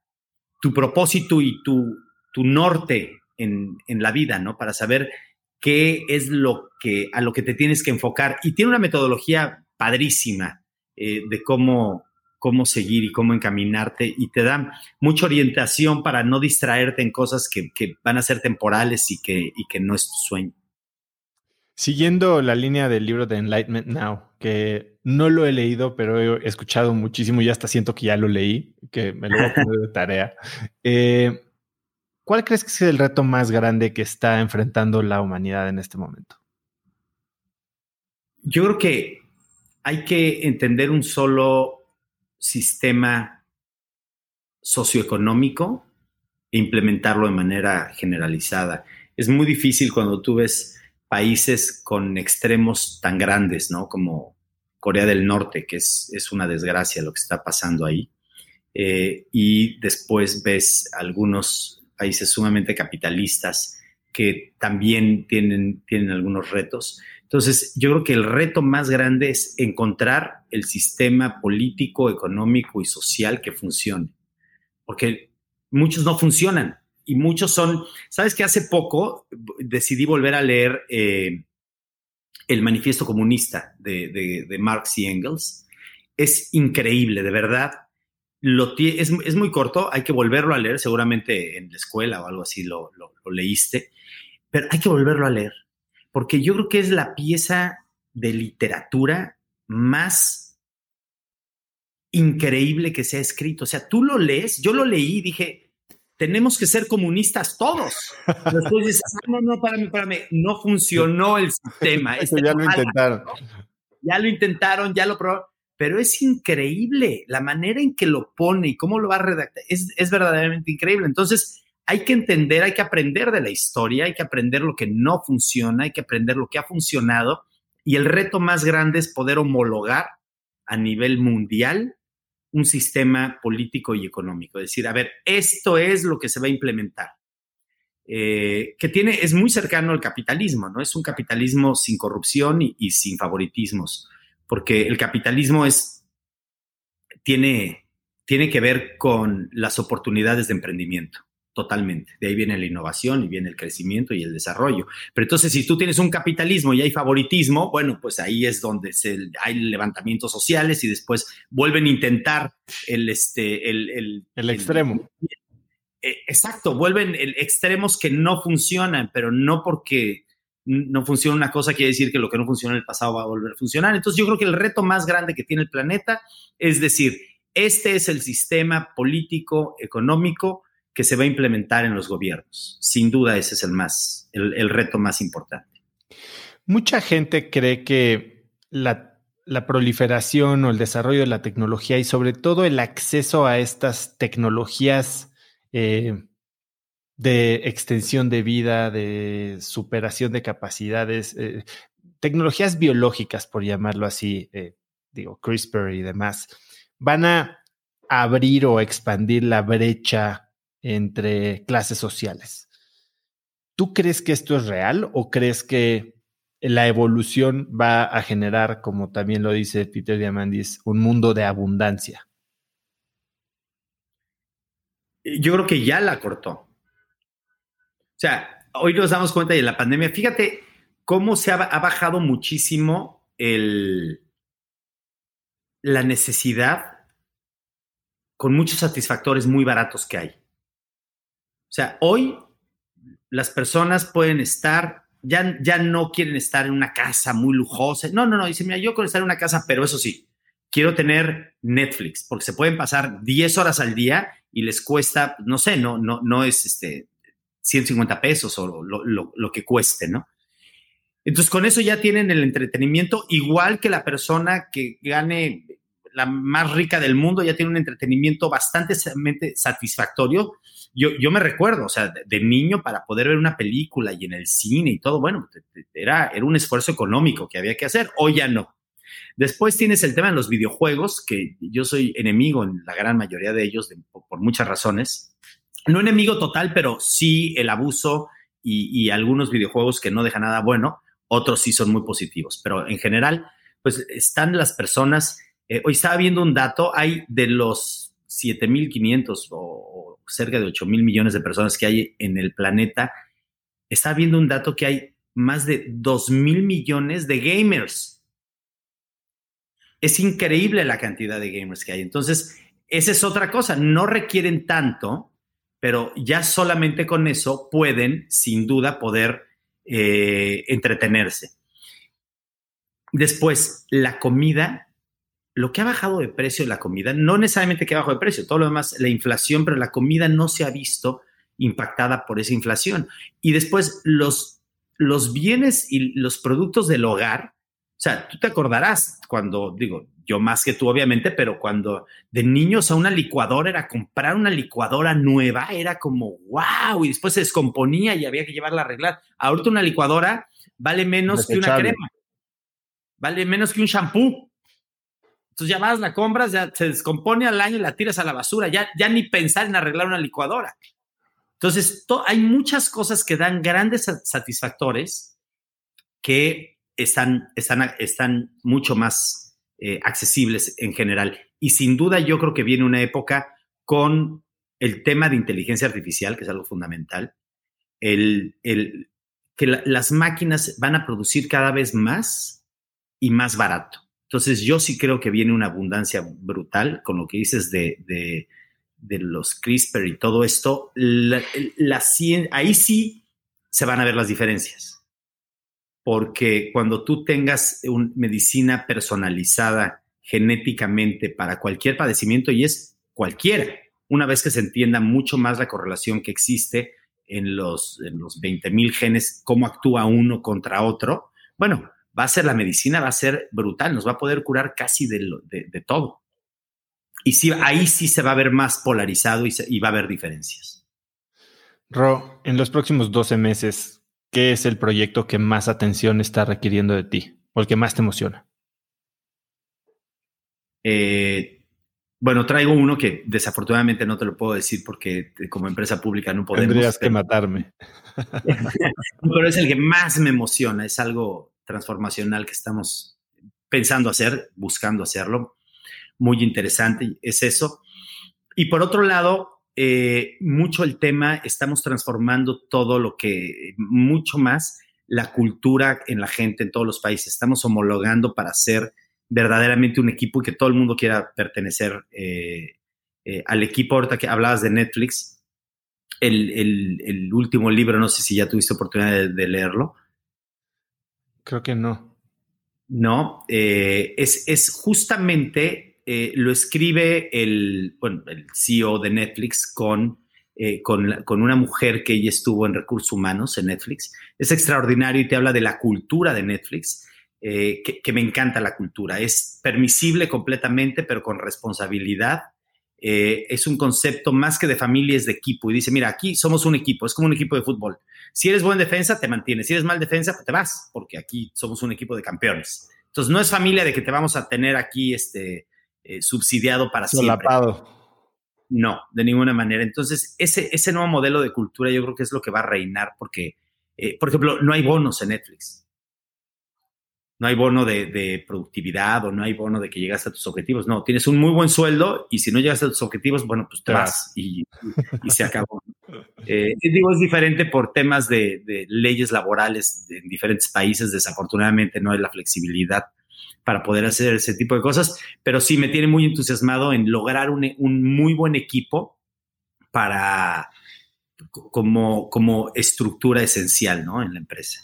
tu propósito y tu, tu norte en, la vida, ¿no? Para saber qué es lo que, a lo que te tienes que enfocar. Y tiene una metodología padrísima eh, de cómo, cómo seguir y cómo encaminarte y te da mucha orientación para no distraerte en cosas que, van a ser temporales y que, y que no es tu sueño. Siguiendo la línea del libro de Enlightenment Now, que no lo he leído, pero he escuchado muchísimo y hasta siento que ya lo leí, que me lo voy a poner de tarea. Eh, ¿Cuál crees que es el reto más grande que está enfrentando la humanidad en este momento? Yo creo que hay que entender un solo sistema socioeconómico e implementarlo de manera generalizada. Es muy difícil cuando tú ves países con extremos tan grandes, ¿no? Como Corea del Norte, que es, una desgracia lo que está pasando ahí. Eh, y después ves algunos países sumamente capitalistas que también tienen, tienen algunos retos. Entonces, yo creo que el reto más grande es encontrar el sistema político, económico y social que funcione, porque muchos no funcionan y muchos son, sabes que hace poco decidí volver a leer eh, el manifiesto comunista de, Marx y Engels. Es increíble, de verdad. Lo es, es, muy corto, hay que volverlo a leer, seguramente en la escuela o algo así lo, lo, lo leíste, pero hay que volverlo a leer, porque yo creo que es la pieza de literatura más increíble que se ha escrito. O sea, tú lo lees, yo lo leí y dije, tenemos que ser comunistas todos. Después dices, ah, no, no, espérame, espérame, no funcionó el sistema. Eso ya lo intentaron. Ya lo intentaron, ya lo probaron, pero es increíble la manera en que lo pone y cómo lo va a redactar. Es, es verdaderamente increíble. Entonces, hay que entender, hay que aprender de la historia, hay que aprender lo que no funciona, hay que aprender lo que ha funcionado. Y el reto más grande es poder homologar a nivel mundial un sistema político y económico. Es decir, a ver, esto es lo que se va a implementar. Eh, que tiene, es muy cercano al capitalismo, ¿no? Es un capitalismo sin corrupción y, sin favoritismos, porque el capitalismo es, tiene, tiene que ver con las oportunidades de emprendimiento totalmente. De ahí viene la innovación y viene el crecimiento y el desarrollo. Pero entonces, si tú tienes un capitalismo y hay favoritismo, bueno, pues ahí es donde se, hay levantamientos sociales y después vuelven a intentar el, este, el, el, extremo. Eh, exacto, vuelven el, extremos que no funcionan, pero no porque no funciona una cosa quiere decir que lo que no funciona en el pasado va a volver a funcionar. Entonces, yo creo que el reto más grande que tiene el planeta es decir, este es el sistema político, económico, que se va a implementar en los gobiernos. Sin duda ese es el más, el, reto más importante. Mucha gente cree que la, proliferación o el desarrollo de la tecnología y sobre todo el acceso a estas tecnologías eh, de extensión de vida, de superación de capacidades, eh, tecnologías biológicas, por llamarlo así, eh, digo, CRISPR y demás, van a abrir o expandir la brecha entre clases sociales. ¿Tú crees que esto es real o crees que la evolución va a generar, como también lo dice Peter Diamandis, un mundo de abundancia? Yo creo que ya la cortó. O sea, hoy nos damos cuenta de la pandemia. Fíjate cómo se ha, bajado muchísimo el, la necesidad con muchos satisfactores muy baratos que hay. O sea, hoy las personas pueden estar, ya, ya no quieren estar en una casa muy lujosa. No, no, no, dicen, mira, yo quiero estar en una casa, pero eso sí, quiero tener Netflix, porque se pueden pasar 10 horas al día y les cuesta, no sé, no, no, no es este 150 pesos o lo, que cueste, ¿no? Entonces, con eso ya tienen el entretenimiento, igual que la persona que gane la más rica del mundo, ya tiene un entretenimiento bastante satisfactorio. Yo, yo me recuerdo, o sea, de, niño para poder ver una película y en el cine y todo, bueno, era, era un esfuerzo económico que había que hacer, hoy ya no. Después tienes el tema de los videojuegos, que yo soy enemigo en la gran mayoría de ellos por muchas razones. No enemigo total, pero sí el abuso y, algunos videojuegos que no dejan nada bueno, otros sí son muy positivos, pero en general, pues están las personas. Eh, hoy estaba viendo un dato, hay de los 7.500 o, cerca de 8.000 millones de personas que hay en el planeta, estaba viendo un dato que hay más de 2.000 millones de gamers es increíble la cantidad de gamers que hay. Entonces, esa es otra cosa, no requieren tanto, pero ya solamente con eso pueden, sin duda, poder eh, entretenerse. Después, la comida, lo que ha bajado de precio la comida, no necesariamente que ha bajado de precio, todo lo demás, la inflación, pero la comida no se ha visto impactada por esa inflación. Y después, los, los bienes y los productos del hogar, o sea, tú te acordarás cuando, digo, yo más que tú obviamente, pero cuando de niños a una licuadora era comprar una licuadora nueva, era como, wow, y después se descomponía y había que llevarla a arreglar. Ahorita una licuadora vale menos que una crema, vale menos que un shampoo. Entonces ya vas, la compras, ya se descompone al año y la tiras a la basura, ya, ya ni pensar en arreglar una licuadora. Entonces, hay muchas cosas que dan grandes satisfactores que están, están, están mucho más eh, accesibles en general. Y sin duda yo creo que viene una época con el tema de inteligencia artificial, que es algo fundamental, el, el que las máquinas van a producir cada vez más y más barato. Entonces yo sí creo que viene una abundancia brutal con lo que dices de, de, los CRISPR y todo esto. La, ahí sí se van a ver las diferencias porque cuando tú tengas una medicina personalizada genéticamente para cualquier padecimiento, y es cualquiera, una vez que se entienda mucho más la correlación que existe en los, en los 20 mil genes, cómo actúa uno contra otro, bueno, va a ser la medicina, va a ser brutal, nos va a poder curar casi de, todo. Y sí, ahí sí se va a ver más polarizado y, y va a haber diferencias. Ro, en los próximos 12 meses, ¿qué es el proyecto que más atención está requiriendo de ti o el que más te emociona? Eh, bueno, traigo uno que desafortunadamente no te lo puedo decir porque como empresa pública no podemos. Tendrías que matarme. pero es el que más me emociona, es algo transformacional que estamos pensando hacer, buscando hacerlo. Muy interesante, es eso. Y por otro lado, eh, mucho el tema, estamos transformando todo lo que, mucho más la cultura en la gente en todos los países. Estamos homologando para ser verdaderamente un equipo y que todo el mundo quiera pertenecer eh, eh, al equipo. Ahorita que hablabas de Netflix, el, último libro, no sé si ya tuviste oportunidad de, leerlo. Creo que no. No, es, es justamente eh, lo escribe el, bueno, el CEO de Netflix con, eh, con, con, una mujer que ella estuvo en recursos humanos en Netflix. Es extraordinario y te habla de la cultura de Netflix, eh, que, me encanta la cultura. Es permisible completamente, pero con responsabilidad. es un concepto más que de familia, es de equipo. Y dice, mira, aquí somos un equipo, es como un equipo de fútbol. Si eres buen defensa, te mantienes. Si eres mal defensa, pues te vas, porque aquí somos un equipo de campeones. Entonces, no es familia de que te vamos a tener aquí, este, eh, subsidiado para siempre. No, de ninguna manera. Entonces, ese, ese nuevo modelo de cultura yo creo que es lo que va a reinar porque, eh, por ejemplo, no hay bonos en Netflix. No hay bono de, productividad o no hay bono de que llegas a tus objetivos. No, tienes un muy buen sueldo y si no llegas a tus objetivos, bueno, pues te vas y, se acabó. Eh, digo, es diferente por temas de, de leyes laborales en diferentes países. Desafortunadamente no hay la flexibilidad para poder hacer ese tipo de cosas, pero sí me tiene muy entusiasmado en lograr un, muy buen equipo para como, como estructura esencial ¿no? en la empresa.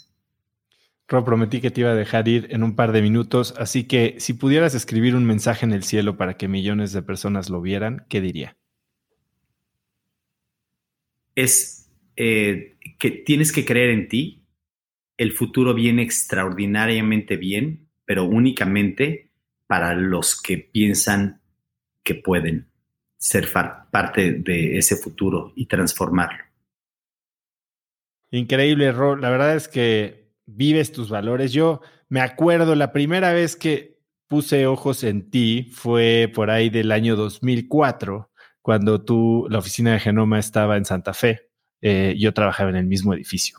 Ro, prometí que te iba a dejar ir en un par de minutos, así que si pudieras escribir un mensaje en el cielo para que millones de personas lo vieran, ¿qué diría? Es eh, que tienes que creer en ti. El futuro viene extraordinariamente bien, pero únicamente para los que piensan que pueden ser parte de ese futuro y transformarlo. Increíble, Ro. La verdad es que vives tus valores. Yo me acuerdo la primera vez que puse ojos en ti fue por ahí del año 2004, cuando tú, la oficina de Genoma estaba en Santa Fe. Eh, yo trabajaba en el mismo edificio.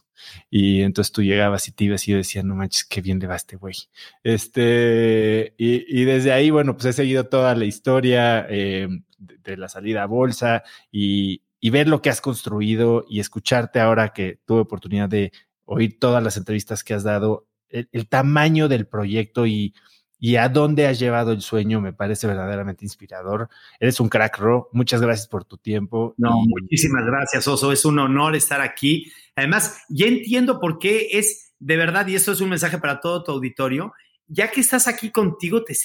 Y entonces tú llegabas y te ibas y yo decía, no manches, qué bien le va este güey. Este, y, desde ahí, bueno, pues he seguido toda la historia eh, de, la salida a bolsa y, y ver lo que has construido y escucharte ahora que tuve oportunidad de oír todas las entrevistas que has dado, el, tamaño del proyecto y, y, a dónde has llevado el sueño me parece verdaderamente inspirador. Eres un crack, Ro. Muchas gracias por tu tiempo. No, muchísimas gracias, Oso. Es un honor estar aquí. Además, ya entiendo por qué es de verdad, y esto es un mensaje para todo tu auditorio, ya que estás aquí contigo, te,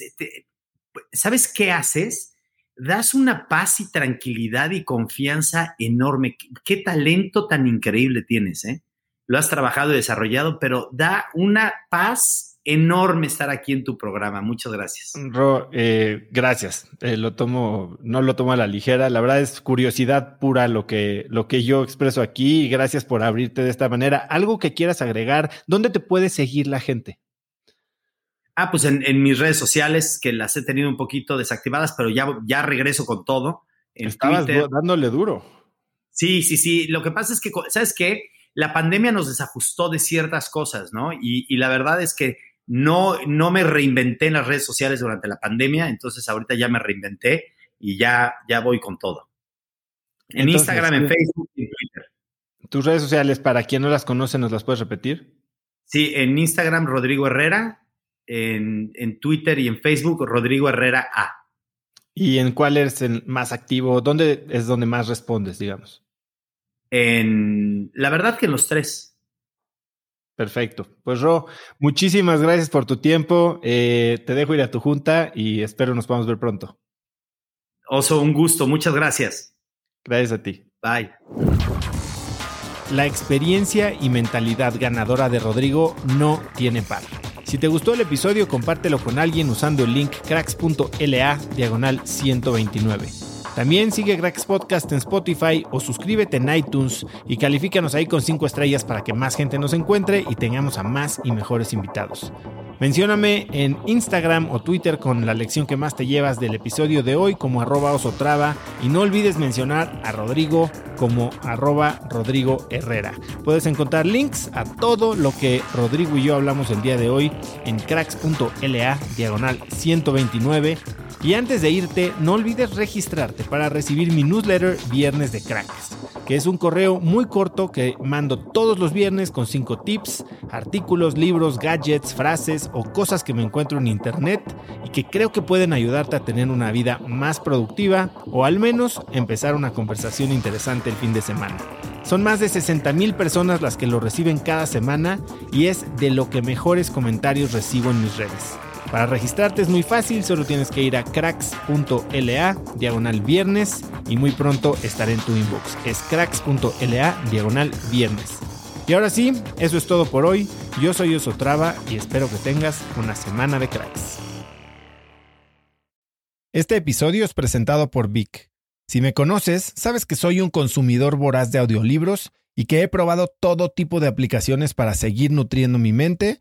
¿sabes qué haces? das una paz y tranquilidad y confianza enorme. Qué, talento tan increíble tienes, ¿eh? Lo has trabajado y desarrollado, pero da una paz enorme estar aquí en tu programa. Muchas gracias. Ro, eh, gracias. Eh, lo tomo, no lo tomo a la ligera. La verdad es curiosidad pura lo que, lo que yo expreso aquí y gracias por abrirte de esta manera. Algo que quieras agregar, ¿dónde te puede seguir la gente? Ah, pues en, mis redes sociales, que las he tenido un poquito desactivadas, pero ya, ya regreso con todo. En Estabas dándole duro. Sí, sí, sí. Lo que pasa es que, ¿sabes qué? La pandemia nos desajustó de ciertas cosas, ¿no? Y, la verdad es que no, no me reinventé en las redes sociales durante la pandemia, entonces ahorita ya me reinventé y ya, ya voy con todo. En Instagram, en Facebook y en Twitter. ¿Tus redes sociales, para quien no las conoce, nos las puedes repetir? Sí, en Instagram, Rodrigo Herrera, en, Twitter y en Facebook, Rodrigo Herrera A. ¿Y en cuál es el más activo? ¿Dónde es donde más respondes, digamos? En la verdad que en los tres. Perfecto. Pues Ro, muchísimas gracias por tu tiempo. Eh, te dejo ir a tu junta y espero nos podamos ver pronto. Oso, un gusto. Muchas gracias. Gracias a ti. Bye. La experiencia y mentalidad ganadora de Rodrigo no tiene par. Si te gustó el episodio, compártelo con alguien usando el link cracks.la diagonal 129. También sigue Cracks Podcast en Spotify o suscríbete en iTunes y califícanos ahí con 5 estrellas para que más gente nos encuentre y tengamos a más y mejores invitados. Mencióname en Instagram o Twitter con la lección que más te llevas del episodio de hoy como arroba osotrava y no olvides mencionar a Rodrigo como arroba Rodrigo Herrera. Puedes encontrar links a todo lo que Rodrigo y yo hablamos el día de hoy en cracks.la diagonal 129 y antes de irte, no olvides registrarte para recibir mi newsletter Viernes de Cracks, que es un correo muy corto que mando todos los viernes con 5 tips, artículos, libros, gadgets, frases o cosas que me encuentro en internet y que creo que pueden ayudarte a tener una vida más productiva o al menos empezar una conversación interesante el fin de semana. Son más de 60 mil personas las que lo reciben cada semana y es de lo que mejores comentarios recibo en mis redes. Para registrarte es muy fácil, solo tienes que ir a cracks.la diagonal viernes y muy pronto estaré en tu inbox. Es cracks.la diagonal viernes. Y ahora sí, eso es todo por hoy. Yo soy Osotrava y espero que tengas una semana de cracks. Este episodio es presentado por Vic. Si me conoces, sabes que soy un consumidor voraz de audiolibros y que he probado todo tipo de aplicaciones para seguir nutriendo mi mente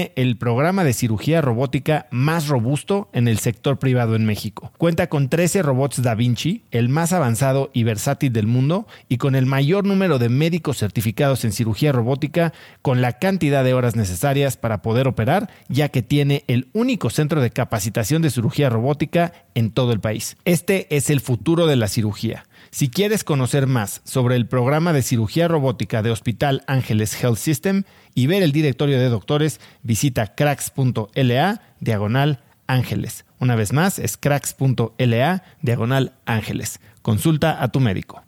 el programa de cirugía robótica más robusto en el sector privado en México. Cuenta con 13 robots Da Vinci, el más avanzado y versátil del mundo, y con el mayor número de médicos certificados en cirugía robótica, con la cantidad de horas necesarias para poder operar, ya que tiene el único centro de capacitación de cirugía robótica en todo el país. Este es el futuro de la cirugía. Si quieres conocer más sobre el programa de cirugía robótica de Hospital Ángeles Health System y ver el directorio de doctores, visita cracks.la diagonal ángeles. Una vez más, es cracks.la diagonal ángeles. Consulta a tu médico.